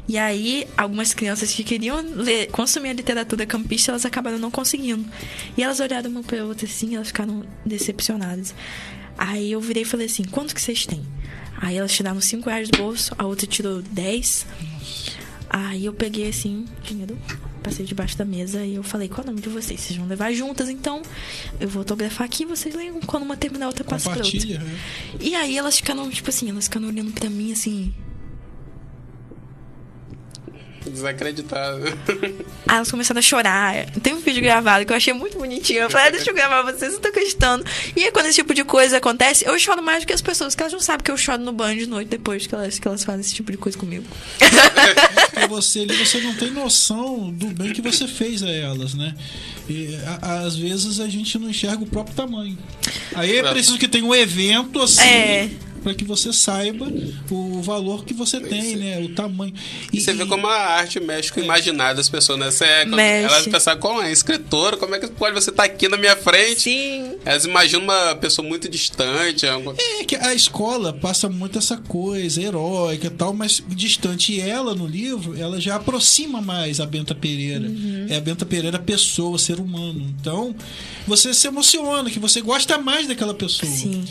E aí, algumas crianças que queriam ler, consumir a literatura campista, elas acabaram não conseguindo. E elas olharam uma pra outra assim, e elas ficaram decepcionadas. Aí eu virei e falei assim: quanto que vocês têm? Aí elas tiraram 5 reais do bolso, a outra tirou 10. Aí eu peguei assim, dinheiro, passei debaixo da mesa e eu falei: qual é o nome de vocês? Vocês vão levar juntas, então eu vou autografar aqui, vocês leem quando uma terminar, outra passa pra outra. Né? E aí elas ficaram, tipo assim, elas ficaram olhando pra mim assim. Desacreditado. Aí elas começaram a chorar. Tem um vídeo gravado que eu achei muito bonitinho. Eu falei, ah, deixa eu gravar vocês, eu tô acreditando. E aí, quando esse tipo de coisa acontece, eu choro mais do que as pessoas, porque elas não sabem que eu choro no banho de noite depois que elas, que elas fazem esse tipo de coisa comigo. Porque você ali, você não tem noção do bem que você fez a elas, né? E, a- às vezes a gente não enxerga o próprio tamanho. Aí é preciso que tenha um evento assim. É. Pra que você saiba o valor que você tem, né? O tamanho. E você vê como a arte mexe com o imaginário das pessoas, né? Você é, elas pensam, como é escritora, como é que pode você estar aqui na minha frente? Sim. Elas imaginam uma pessoa muito distante. alguma- É que a escola passa muito essa coisa heróica e tal, mas distante. E ela, no livro, ela já aproxima mais a Benta Pereira. É a Benta Pereira pessoa, ser humano. Então, você se emociona, que você gosta mais daquela pessoa. Sim.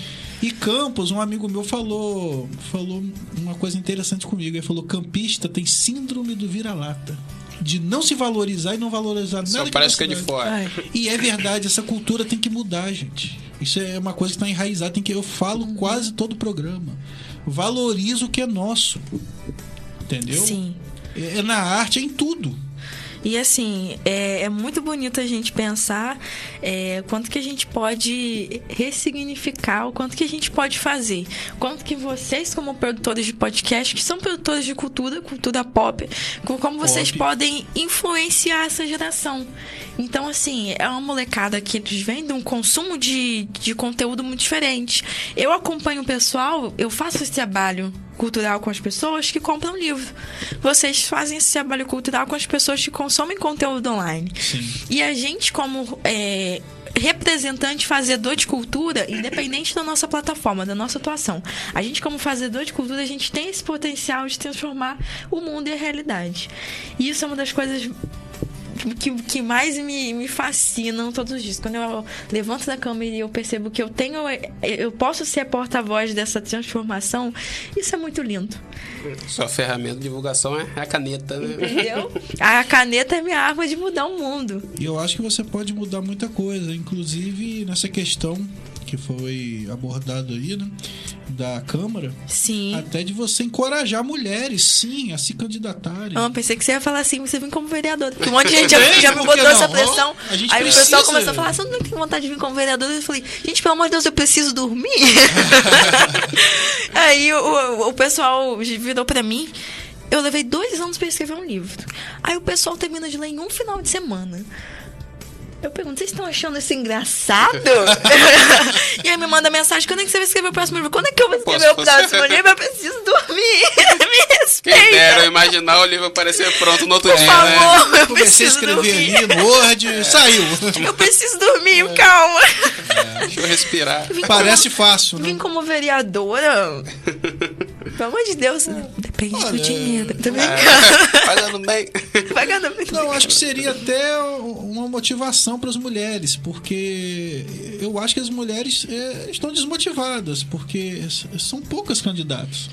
E Campos, um amigo meu falou, falou uma coisa interessante comigo. Ele falou: campista tem síndrome do vira-lata. De não se valorizar e não valorizar nada Só que parece que é de fora. Ai. E é verdade, essa cultura tem que mudar, gente. Isso é uma coisa que está enraizada, tem que eu falo quase todo o programa. Valoriza o que é nosso. Entendeu? Sim. É, é na arte, é em tudo. E assim, é, é muito bonito a gente pensar é, quanto que a gente pode ressignificar, o quanto que a gente pode fazer. Quanto que vocês, como produtores de podcast, que são produtores de cultura, cultura pop, co- como vocês Pop. podem influenciar essa geração. Então, assim, é uma molecada que eles vêm de um consumo de, de conteúdo muito diferente. Eu acompanho o pessoal, eu faço esse trabalho cultural com as pessoas que compram livro. Vocês fazem esse trabalho cultural com as pessoas que consomem conteúdo online. Sim. E a gente, como é, representante, fazedor de cultura, independente da nossa plataforma, da nossa atuação, a gente, como fazedor de cultura, a gente tem esse potencial de transformar o mundo e a realidade. E isso é uma das coisas que, que mais me, me fascinam todos os dias. Quando eu levanto da cama e eu percebo que eu tenho. Eu posso ser a porta-voz dessa transformação, isso é muito lindo. Sua ferramenta de divulgação é a caneta, né? Entendeu? A caneta é minha arma de mudar o mundo. E eu acho que você pode mudar muita coisa, inclusive nessa questão que foi abordado aí, né? Da Câmara, Sim. até de você encorajar mulheres, sim, a se candidatarem. Ah, pensei que você ia falar assim, você vem como vereador. Porque um monte de gente já, já me botou essa pressão. Aí o precisa. pessoal começou a falar, você não tem vontade de vir como vereador? Eu falei, gente, pelo amor de Deus, eu preciso dormir. Aí o, o, o pessoal virou pra mim. Eu levei dois anos pra escrever um livro. Aí o pessoal termina de ler em um final de semana. Eu pergunto, vocês estão achando isso engraçado? e aí me manda mensagem, quando é que você vai escrever o próximo livro? Quando é que eu vou escrever o Posso- próximo livro? Eu preciso dormir. me Quem respeita. dera eu imaginar o livro aparecer pronto no outro Por dia, favor, né? eu Comecei a preciso escrever dormir. ali no Word, saiu. Eu preciso dormir, calma. Deixa eu respirar. Vim Parece como, fácil, né? Vim como vereadora. Pelo amor de Deus, depende Olha, do dinheiro. Tô brincando. pagando bem. Pagando muito. Não, acho que seria até uma motivação para as mulheres, porque eu acho que as mulheres é, estão desmotivadas, porque são poucas candidatas.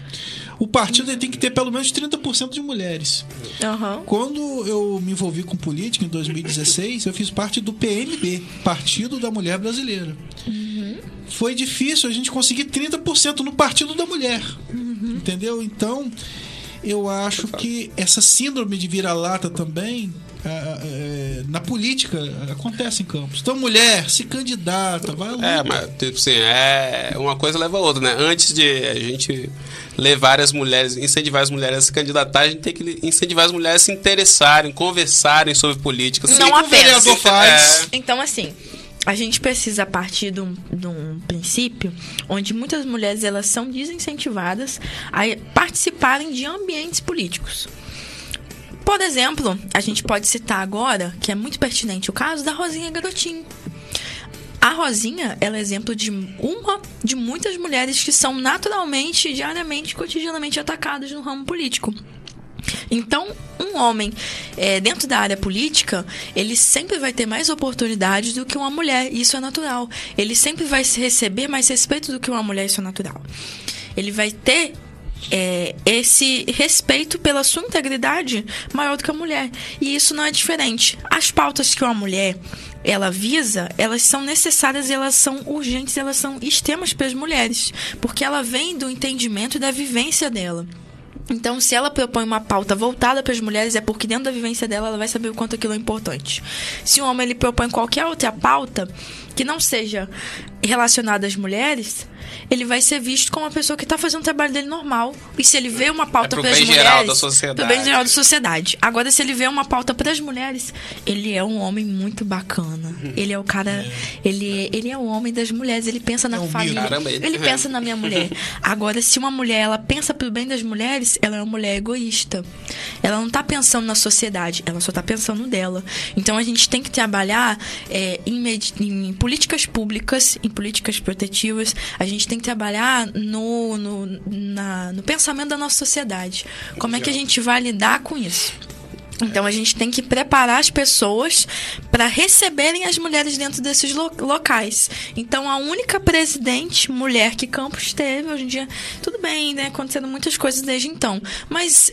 O partido tem que ter pelo menos 30% de mulheres. Aham. Quando eu me envolvi com política em 2016, eu fiz parte do PMB, Partido da Mulher Brasileira. Foi difícil a gente conseguir 30% no Partido da Mulher. Entendeu? Então, eu acho que essa síndrome de vira-lata também. ah, ah, é, na política acontece em Campos. Então, mulher, se candidata, vai lá. É, mas, tipo assim, é, uma coisa leva a outra, né? Antes de a gente levar as mulheres, incentivar as mulheres a se candidatar, a gente tem que incentivar as mulheres a se interessarem, conversarem sobre política. Não Sim, o apenas. vereador faz. Então, assim, a gente precisa partir de um, de um princípio onde muitas mulheres elas são desincentivadas a participarem de ambientes políticos. Por exemplo, a gente pode citar agora, que é muito pertinente, o caso da Rosinha Garotinho. A Rosinha, ela é exemplo de uma de muitas mulheres que são naturalmente, diariamente, cotidianamente atacadas no ramo político. Então, um homem é, dentro da área política, ele sempre vai ter mais oportunidades do que uma mulher. Isso é natural. Ele sempre vai receber mais respeito do que uma mulher. Isso é natural. Ele vai ter é, esse respeito pela sua integridade maior do que a mulher. E isso não é diferente. As pautas que uma mulher ela visa, elas são necessárias elas são urgentes, elas são extremas para as mulheres, porque ela vem do entendimento e da vivência dela. Então, se ela propõe uma pauta voltada para as mulheres, é porque dentro da vivência dela ela vai saber o quanto aquilo é importante. Se um homem ele propõe qualquer outra pauta que não seja relacionada às mulheres, ele vai ser visto como uma pessoa que está fazendo o trabalho dele normal. E se ele vê uma pauta É para as mulheres, geral da sociedade. pro bem geral da sociedade. Agora, se ele vê uma pauta para as mulheres, ele é um homem muito bacana. Ele é o cara, ele, ele é o homem das mulheres. Ele pensa na É um família. Caramba, ele- ele pensa na minha mulher. Agora, se uma mulher ela pensa pro bem das mulheres, ela é uma mulher egoísta. Ela não tá pensando na sociedade, ela só tá pensando dela. Então a gente tem que trabalhar é, em, em políticas públicas, em políticas protetivas. A gente tem que trabalhar no, no, na- no pensamento da nossa sociedade. Como é que a gente vai lidar com isso? Então a gente tem que preparar as pessoas para receberem as mulheres dentro desses lo- locais. Então a única presidente mulher que Campos teve hoje em dia, tudo bem, né? Acontecendo muitas coisas desde então, mas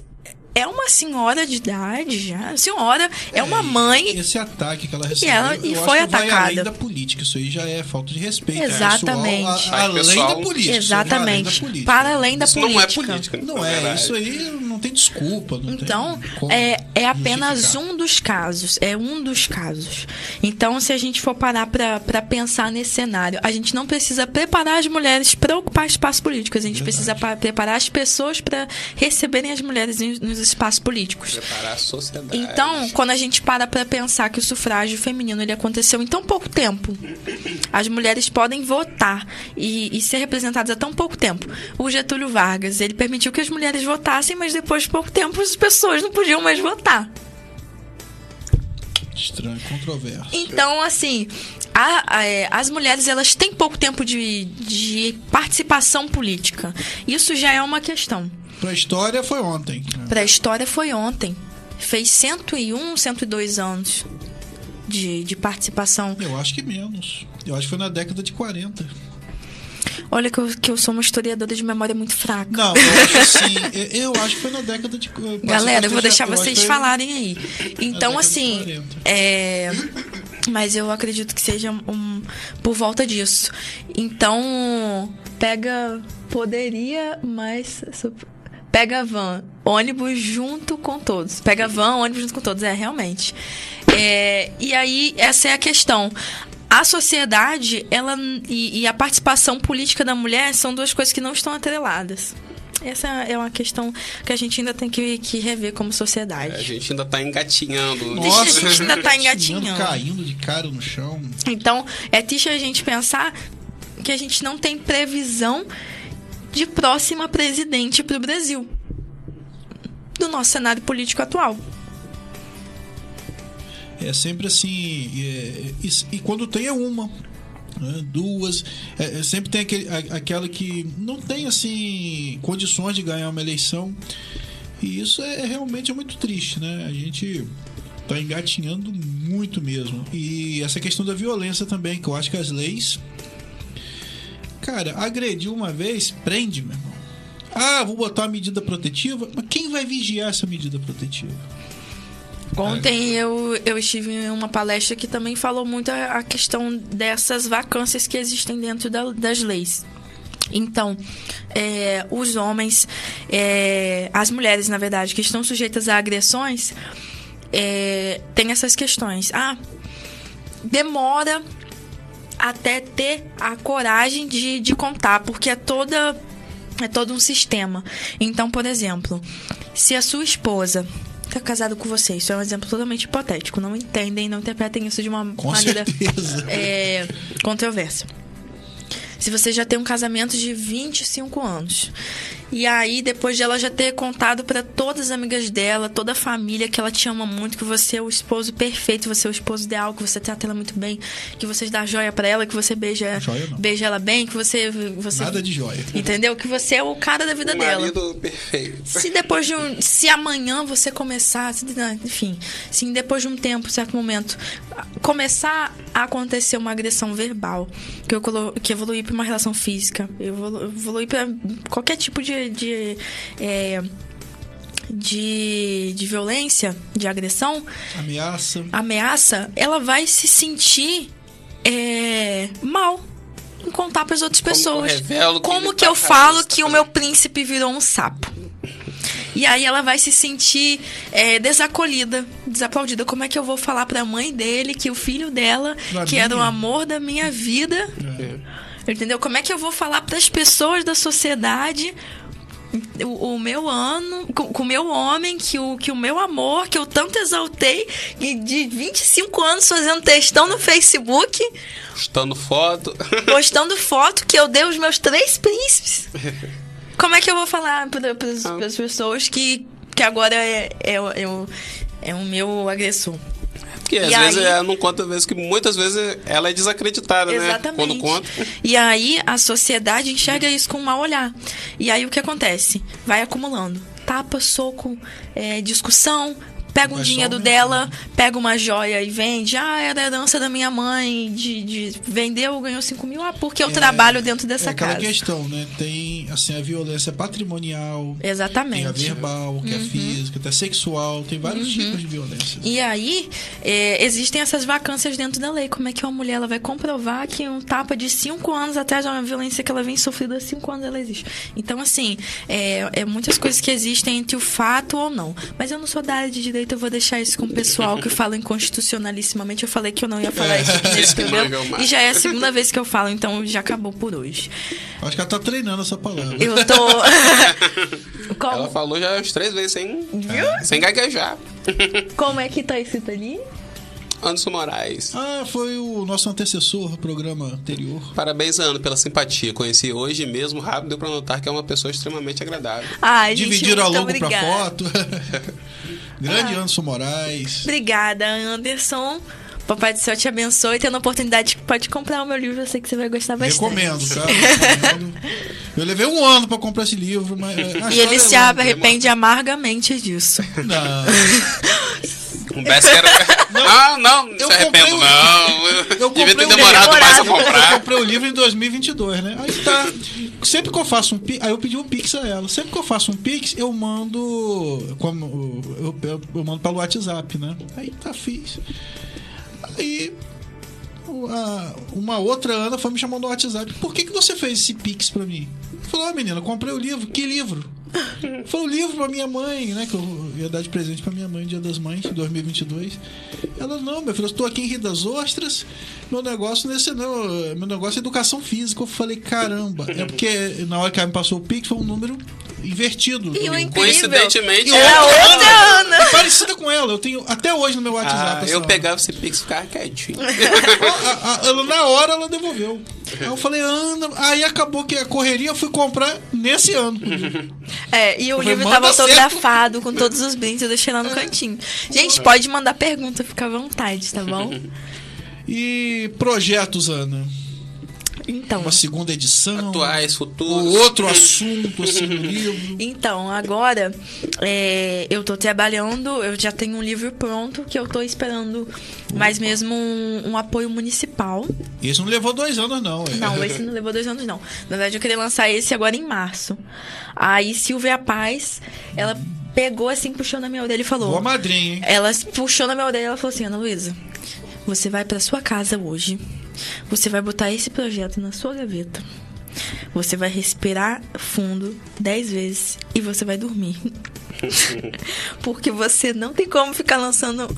é uma senhora de idade já, senhora, é uma mãe. Esse ataque que ela recebeu. ela- e eu foi acho que vai atacada. além da política. Isso aí já é falta de respeito. Exatamente. É pessoal, a- Ataque além pessoal. da política. da Exatamente. política. Para além da Isso política. não é política. Não é, verdade. isso aí não tem desculpa. Não Então, tem é, é apenas justificar. um dos casos. É um dos casos. Então, se a gente for parar pra pensar nesse cenário, a gente não precisa preparar as mulheres para ocupar espaços políticos. A gente precisa pa- preparar as pessoas para receberem as mulheres nos espaços políticos. Preparar a sociedade. Então, quando a gente para pra pensar que o sufrágio feminino ele aconteceu em tão pouco tempo, as mulheres podem votar e, e ser representadas há tão pouco tempo. O Getúlio Vargas, ele permitiu que as mulheres votassem, mas depois de pouco tempo as pessoas não podiam mais votar. Estranho, controverso. Então, assim, a- a- é, as mulheres elas têm pouco tempo de, de participação política. Isso já é uma questão. Pra história foi ontem. né? Pra história foi ontem. Fez 101, 102 anos de, de participação. Eu acho que menos. Eu acho que foi na década de 40. Olha que eu, que eu sou uma historiadora de memória muito fraca. Não, eu acho assim. eu- Eu acho que foi na década de. eu Galera, eu vou deixar vocês falarem aí. Então, assim, 40. é. Mas eu acredito que seja um, por volta disso. Então, pega. Poderia, mas. Pega van, ônibus junto com todos. Pega van, ônibus junto com todos. É, realmente. É, e aí, essa é a questão. A sociedade, ela e, e a participação política da mulher são duas coisas que não estão atreladas. Essa é uma questão que a gente ainda tem que, que rever como sociedade. A gente ainda tá engatinhando. Nossa, a gente ainda tá engatinhando, engatinhando. Caindo de cara no chão. Então, é triste a gente pensar que a gente não tem previsão de próxima presidente para o Brasil. Do nosso cenário político atual. É sempre assim. é, e, e quando tem é uma. né, Duas. É, é, sempre tem aquele, aquela que não tem assim condições de ganhar uma eleição. E isso é realmente é muito triste, né? A gente tá engatinhando muito mesmo. E essa questão da violência também, que eu acho que as leis. Cara, agrediu uma vez, prende, meu irmão. Ah, vou botar uma medida protetiva. Mas quem vai vigiar essa medida protetiva? Ontem eu, eu estive em uma palestra que também falou muito a, a questão dessas vacâncias que existem dentro da- das leis. Então, é, os homens, é, as mulheres, na verdade, que estão sujeitas a agressões, é, essas questões. Ah, demora até ter a coragem de, de contar, porque é toda é todo um sistema. Então, por exemplo, se a sua esposa está casada com você, isso é um exemplo totalmente hipotético, não entendem, não interpretem isso de uma Com maneira é, controversa. Se você já tem um casamento de 25 anos. E aí, depois de ela já ter contado para todas as amigas dela, toda a família que ela te ama muito, que você é o esposo perfeito, você é o esposo ideal, que você trata ela muito bem, que você dá joia para ela, que você beija, beija ela bem, que você, você Nada de joia. Entendeu? Que você é o cara da vida O dela. marido perfeito. Se depois de um. Se amanhã você começar. se- Enfim. Se depois de um tempo, certo momento, começar a acontecer uma agressão verbal, que, eu colo- que evoluir para uma relação física, evolu- evoluir para qualquer tipo de. De é, de, de violência, de agressão, Ameaça. ameaça, ela vai se sentir é, mal em contar para as outras Como pessoas. eu revelo que Como que tá eu falo que tá o meu príncipe virou um sapo? E aí ela vai se sentir é, desacolhida, desaplaudida. Como é que eu vou falar pra mãe dele que o filho dela, Da que era o minha. amor da minha vida, É. entendeu? Como é que eu vou falar pras pessoas da sociedade o, o meu ano, com, com o meu homem, que o, que o meu amor, que eu tanto exaltei, e de 25 anos fazendo textão no Facebook, Postando foto. postando foto que eu dei os meus três príncipes. Como é que eu vou falar para Ah. as pessoas que, que agora é, é, é, o, é o meu agressor? Porque às E vezes aí- ela não conta, às vezes que muitas vezes ela é desacreditada, né? Exatamente. Quando conta. E aí a sociedade enxerga isso com um mau olhar. E aí o que acontece? Vai acumulando. Tapa, soco, é, discussão. Pega um dinheiro dela, pega uma joia e vende. Ah, era a herança da minha mãe, de, de vendeu, ganhou 5 mil. Ah, porque eu trabalho dentro dessa é aquela casa. questão, né? Tem assim, a violência patrimonial, tem a Exatamente. Uhum. verbal, que é física, tem a sexual, tem vários tipos de violência. E aí, é, existem essas vacâncias dentro da lei. Como é que uma mulher ela vai comprovar que um tapa de 5 anos atrás de uma violência que ela vem sofrendo há 5 anos ela existe? Então, assim, é, é muitas coisas que existem entre o fato ou não. Mas eu não sou da área de direito, eu vou deixar isso com o pessoal que fala inconstitucionalissimamente. Eu falei que eu não ia falar isso aqui nesse programa. E já é a segunda vez que eu falo, então já acabou por hoje. Acho que ela tá treinando essa palavra. Eu tô. como, Ela falou já umas três vezes sem, Viu? sem gaguejar. como é que tá escrito ali? Anderson Moraes. Ah, foi o nosso antecessor, programa anterior. Parabéns, Ana, pela simpatia. Conheci hoje mesmo, rápido, deu pra notar que é uma pessoa extremamente agradável. Gente, Dividiram a muito logo pra obrigada. foto. Grande Anderson Moraes. Obrigada, Anderson. Papai do céu te abençoe. Tendo a oportunidade, pode comprar o meu livro. Eu sei que você vai gostar bastante. Recomendo, tá? Recomendo. Eu levei um ano pra comprar esse livro, mas. a E ele é se longa. arrepende amargamente disso. Não. Um best-seller. Não, não, não se Eu arrependo, comprei um- não. Eu Devia ter demorado livro. mais a Eu comprar. comprei o livro em 2022, né? Aí tá. Sempre que eu faço um pix, aí eu pedi um pix a ela. Sempre que eu faço um pix, eu mando como eu, eu, eu mando pelo WhatsApp, né? Aí tá fiz. Aí o- a- uma outra Ana foi me chamando no WhatsApp. Por que que você fez esse pix pra mim? Falou, ah, menina, comprei o livro. Que livro? Foi o livro pra minha mãe, né? Que eu ia dar de presente pra minha mãe Dia das Mães, em 2022. Ela, não, meu filho, eu estou aqui em Rio das Ostras. Meu negócio nesse não. Meu negócio é educação física. Eu falei, caramba. É porque na hora que ela me passou o Pix foi um número invertido. E o Coincidentemente, era eu- outra Ana. É parecida com ela. Eu tenho até hoje no meu WhatsApp. Ah, eu Ana. pegava esse pix e ficava quietinho. A- a- ela, na hora ela devolveu. Aí eu falei, Ana. Aí acabou que a correria eu fui comprar nesse ano. É, e o falei, livro tava certo. autografado com todos os brindes. Eu deixei lá no cantinho. Gente, pode mandar pergunta, fica à vontade, tá bom? E projetos, Ana? Então. Uma segunda edição. Atuais, futuros. outro assunto, assim, no livro. Então, agora é, eu tô trabalhando, eu já tenho um livro pronto que eu tô esperando mais mesmo um, um apoio municipal. Esse não levou dois anos, não. é. Não, esse não levou dois anos, não. Na verdade, eu queria lançar esse agora em março. Aí, Silvia Paz, ela pegou assim, puxou na minha orelha e falou. Boa madrinha, hein? Ela puxou na minha orelha e ela falou assim: Ana Luísa, você vai pra sua casa hoje. Você vai botar esse projeto na sua gaveta. Você vai respirar fundo dez vezes e você vai dormir. Porque você não tem como ficar lançando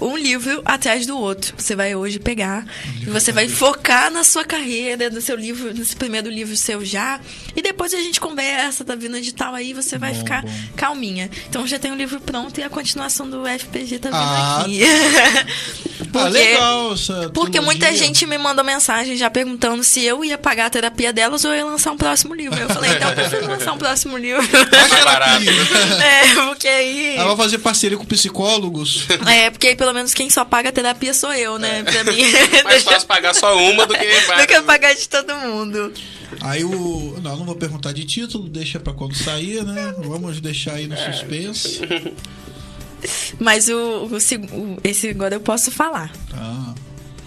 um livro atrás do outro. Você vai hoje pegar e você vai focar na sua carreira, no seu livro, nesse primeiro livro seu já. E depois a gente conversa, tá vindo edital aí, você vai Bom, ficar bom. calminha. Então já tem um livro pronto e a continuação do FPG tá vindo Ah, aqui. Ah, legal essa Porque muita gente me mandou mensagem já perguntando se eu ia pagar a terapia delas ou eu ia lançar um próximo livro. Eu falei, então eu prefiro lançar um próximo livro. Mais barato. é, porque aí. Ela vai fazer parceria com psicólogos. É, porque aí pelo menos quem só paga a terapia sou eu, né? Pra mim. Mais fácil pagar só uma do que do que pagar de todo mundo. Aí o. Não, não vou perguntar de título, deixa pra quando sair, né? Vamos deixar aí no suspense. Mas o, o o- esse agora eu posso falar.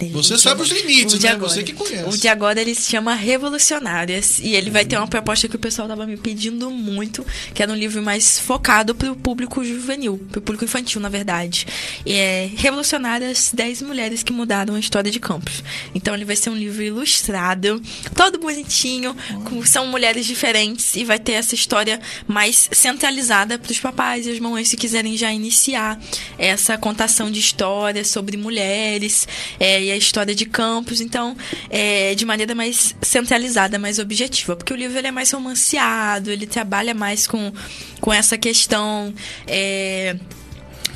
Tá. Você sabe os limites, né? agora. Você que conhece. O de agora ele se chama Revolucionárias. E ele vai ter uma proposta que o pessoal tava me pedindo muito, que era um livro mais focado pro público juvenil, pro público infantil, na verdade. E é Revolucionárias 10 Mulheres que Mudaram a História de Campos. Então ele vai ser um livro ilustrado, todo bonitinho, com- são mulheres diferentes e vai ter essa história mais centralizada pros papais e as mamães se quiserem já iniciar essa contação de histórias sobre mulheres é, a história de campos, então é, de maneira mais centralizada, mais objetiva, porque o livro ele é mais romanceado, ele trabalha mais com, com essa questão é,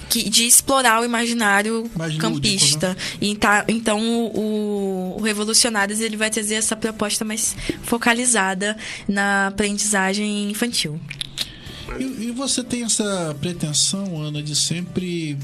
que- de explorar o imaginário Mais lúdico, campista. E tá- então o, o Revolucionários ele vai trazer essa proposta mais focalizada na aprendizagem infantil. E, e você tem essa pretensão, Ana, de sempre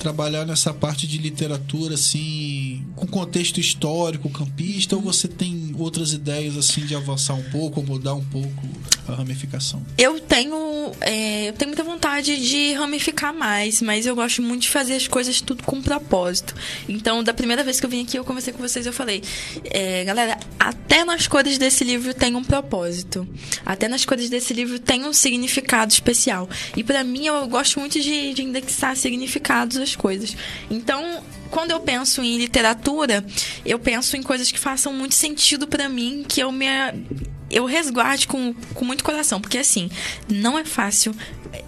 trabalhar nessa parte de literatura, assim, com contexto histórico, campista, ou você tem outras ideias, assim, de avançar um pouco, ou mudar um pouco a ramificação? Eu tenho, é, eu tenho muita vontade de ramificar mais, mas eu gosto muito de fazer as coisas tudo com propósito. Então, da primeira vez que eu vim aqui, eu conversei com vocês, eu falei, é, galera, até nas cores desse livro tem um propósito. Até nas cores desse livro tem um significado especial. E pra mim, eu gosto muito de, de indexar significados coisas. Então, quando eu penso em literatura, eu penso em coisas que façam muito sentido pra mim, que eu me eu resguarde com, com muito coração, porque assim, não é fácil,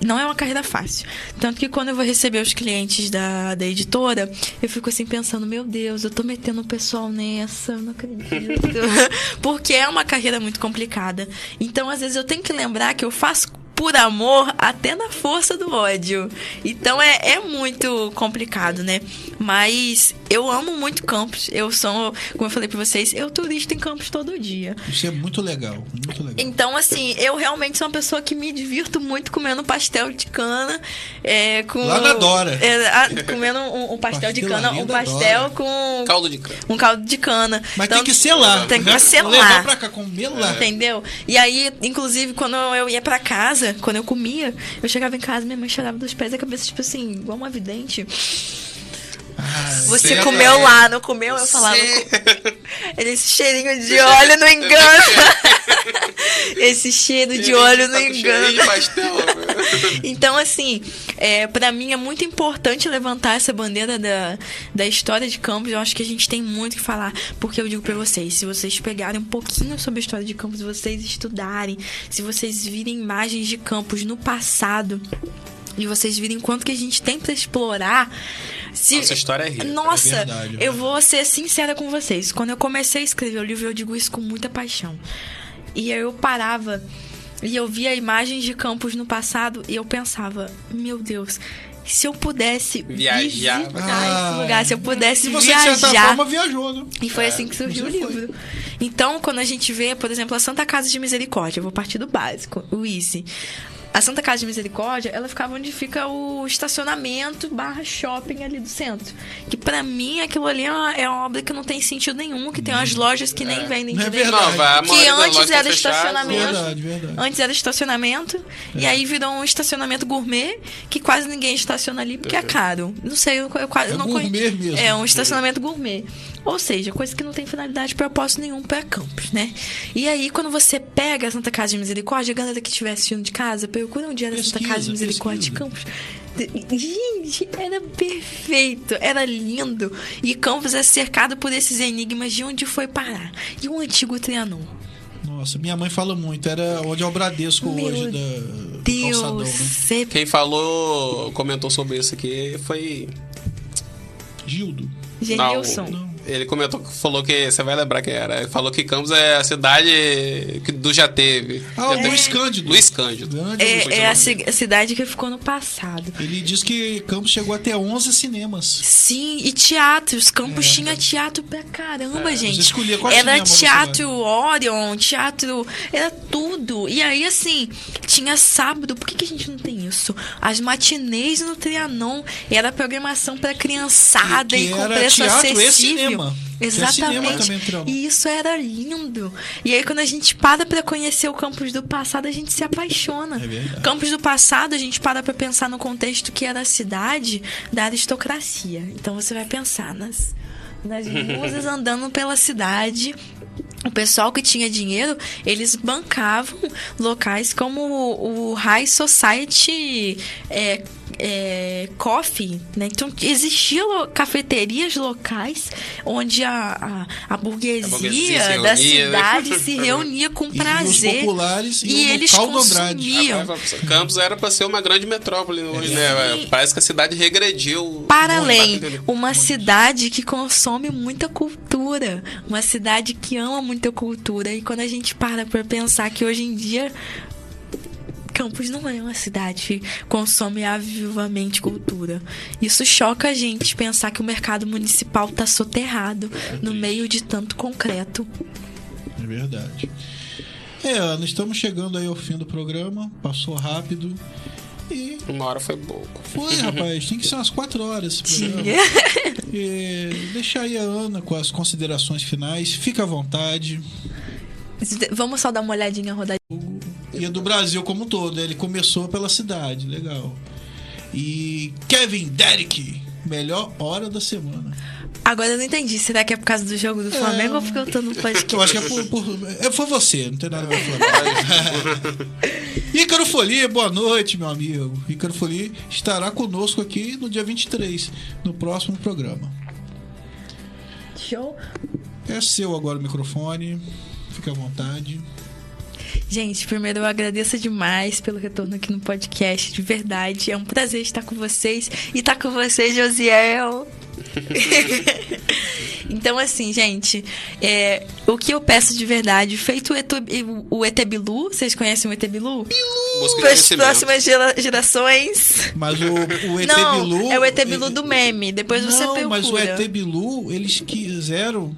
não é uma carreira fácil. Tanto que quando eu vou receber os clientes da, da editora, eu fico assim pensando, meu Deus, eu tô metendo o pessoal nessa, não acredito. porque é uma carreira muito complicada. Então, às vezes, eu tenho que lembrar que eu faço por amor até na força do ódio. Então é, é muito complicado, né? Mas eu amo muito Campos. Eu sou, como eu falei pra vocês, eu turista em Campos todo dia. Isso é muito legal, muito legal. Então, assim, eu realmente sou uma pessoa que me divirto muito comendo pastel de cana. É, com, Lá na Dora. É, a- comendo um, um pastel de cana, um pastel com Caldo de cana. um caldo de cana. Mas Então, tem que ser lá. Tem que ser Levar lá. pra cá, comer lá. Entendeu? E aí, inclusive, quando eu ia pra casa, quando eu comia, eu chegava em casa, minha mãe chorava dos pés da cabeça, tipo assim, igual uma vidente. Ah, Você comeu lá, não comeu? Eu falava. Esse cheirinho de óleo não engana. Esse cheiro de óleo não com engana. pastel. Então, assim, é, para mim é muito importante levantar essa bandeira da, da história de Campos. Eu acho que a gente tem muito que falar. Porque eu digo pra vocês, se vocês pegarem um pouquinho sobre a história de Campos, se vocês estudarem, se vocês virem imagens de Campos no passado, e vocês virem quanto que a gente tem pra explorar. Se... Nossa história é rica. Nossa, É verdade, eu é. vou ser sincera com vocês. Quando eu comecei a escrever o livro, eu digo isso com muita paixão. E aí eu parava e eu via imagens de campos no passado e eu pensava, meu Deus, se eu pudesse Viajar. visitar Ah. esse lugar, se eu pudesse E você, de viajar. forma, viajou, né? E foi assim que surgiu o você foi. livro. Então, quando a gente vê, por exemplo, a Santa Casa de Misericórdia, eu vou partir do básico, o Easy. A Santa Casa de Misericórdia, ela ficava onde fica o estacionamento barra shopping ali do centro. Que pra mim, aquilo ali é uma, é uma obra que não tem sentido nenhum, que tem umas lojas que nem vendem Não é direito. verdade. Não, vai, Que antes era tá estacionamento. Verdade, verdade. Antes era estacionamento, e aí virou um estacionamento gourmet, que quase ninguém estaciona ali porque é caro. Não sei, eu, eu quase É não gourmet conhe- mesmo. É um estacionamento gourmet. Ou seja, coisa que não tem finalidade, propósito nenhum para campos, né? E aí, quando você pega a Santa Casa de Misericórdia, a galera que estiver assistindo de casa, procura um dia na Santa Casa de Misericórdia de pesquisa. Campos. Gente, era perfeito, era lindo. E Campos é cercado por esses enigmas de onde foi parar. E o antigo Trianon? Nossa, minha mãe fala muito. Era onde é o Bradesco Meu hoje da, do Deus, calçadão, né? você Quem falou, comentou sobre isso aqui foi. Gildo. Genilson. Não. Ele comentou, falou que. Você vai lembrar quem era. Ele falou que Campos é a cidade que do já teve. Ah, já Luiz Cândido. Luiz Cândido. É, é a a cidade que ficou no passado. Ele diz que Campos chegou até 11 cinemas. Sim, e teatros. Campos tinha teatro pra caramba, gente. É. Você escolhia qual Era cinema teatro Orion, teatro. Era tudo. E aí, assim, tinha sábado. Por que, que a gente não tem isso? As matinês no Trianon. Era programação pra criançada e que com preço teatro e acessível. Cinema. Cinema Exatamente. no Trianon. E isso era lindo. E aí, quando a gente para pra conhecer o campus do passado, a gente se apaixona. É. Campos do passado, a gente para pra pensar no contexto que era a cidade da aristocracia. Então você vai pensar nas nas luzes andando pela cidade. O pessoal que tinha dinheiro, eles bancavam locais como o, o High Society é, é, Coffee, né? Então existiam cafeterias locais onde a, a, a, burguesia, a burguesia da cidade se reunia com prazer. E, populares e eles consumiam. Campos era para ser uma grande metrópole hoje, né? Parece que a cidade regrediu. Para além, uma cidade que consome muita cultura, uma cidade que ama muita cultura. E quando a gente para para pensar que hoje em dia Campos não é uma cidade que consome avivamente cultura. Isso choca a gente pensar que o mercado municipal está soterrado é no meio de tanto concreto. É verdade. É, Ana, estamos chegando aí ao fim do programa. Passou rápido. E... Uma hora foi pouco. Foi, rapaz. Tem que ser umas quatro horas esse programa. e deixar aí a Ana com as considerações finais. Fica à vontade. Vamos só dar uma olhadinha rodadinha. E é do Brasil como um todo. Ele começou pela cidade, legal. E Kevin Derrick, melhor hora da semana. Agora eu não entendi. Será que é por causa do jogo do é. Flamengo é... ou porque eu tô no podcast? Eu acho que é por. por... É, foi você, não tem nada a ver com o Flamengo. Ícaro Folia, boa noite, meu amigo. Ícaro Folia estará conosco aqui no dia 23, no próximo programa. Show. É seu agora o microfone. Fique à vontade. Gente, primeiro eu agradeço demais pelo retorno aqui no podcast, de verdade. É um prazer estar com vocês e estar com você, Josiel. então, assim, gente, é, o que eu peço de verdade, feito o, Etu, o Etebilu, vocês conhecem o Etebilu? Para as próximas gera, gerações. Mas o, o Etebilu. Não, é o Etebilu ele, do meme. Depois você Não, mas o Etebilu, eles quiseram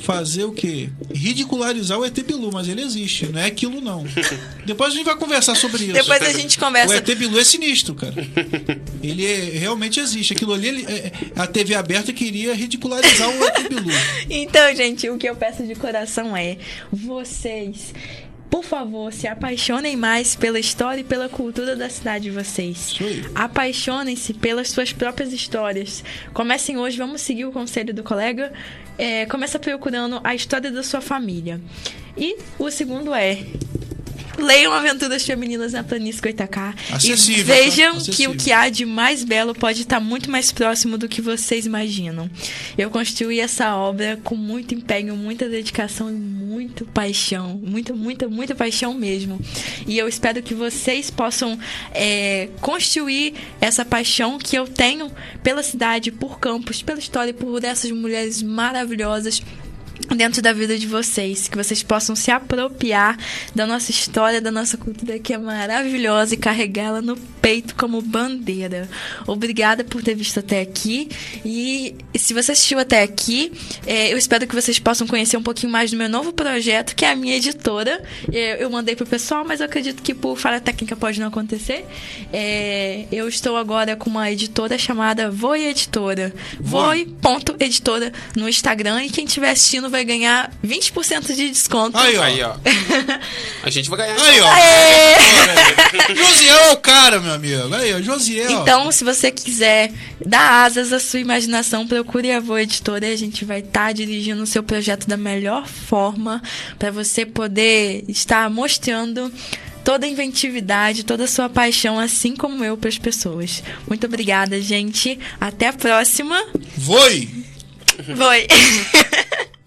fazer o quê? Ridicularizar o ET Bilu, mas ele existe, não é aquilo não. Depois a gente vai conversar sobre isso. Depois a gente conversa. O ET Bilu é sinistro, cara. Ele é, realmente existe. Aquilo ali, ele, é, a TV aberta queria ridicularizar o ET Bilu. Então, gente, o que eu peço de coração é vocês por favor, se apaixonem mais pela história e pela cultura da cidade de vocês. Apaixonem-se pelas suas próprias histórias. Comecem hoje, vamos seguir o conselho do colega. É, começa procurando a história da sua família. E o segundo é Leiam Aventuras Femininas na Planície Coitacá. Acessível, e vejam tá? que o que há de mais belo pode estar muito mais próximo do que vocês imaginam. Eu construí essa obra com muito empenho, muita dedicação e muito paixão. Muita, muita, muita paixão mesmo. E eu espero que vocês possam é, construir essa paixão que eu tenho pela cidade, por campos, pela história, por essas mulheres maravilhosas dentro da vida de vocês, que vocês possam se apropriar da nossa história, da nossa cultura que é maravilhosa e carregá-la no peito como bandeira. Obrigada por ter visto até aqui e se você assistiu até aqui, é, eu espero que vocês possam conhecer um pouquinho mais do meu novo projeto, que é a minha editora. É, eu mandei pro pessoal, mas eu acredito que por falha técnica pode não acontecer. É, eu estou agora com uma editora chamada Voi Editora. Voi.editora no Instagram e quem estiver assistindo vai ganhar 20% de desconto. Aí, ó. Aí, ó. A gente vai ganhar. Aí, ó. Josiel é o cara, meu amigo. Aí, ó. Josiel. Então, se você quiser dar asas à sua imaginação, procure a Voa Editora e a gente vai estar tá dirigindo o seu projeto da melhor forma para você poder estar mostrando toda a inventividade, toda a sua paixão, assim como eu, para as pessoas. Muito obrigada, gente. Até a próxima. Foi! Foi!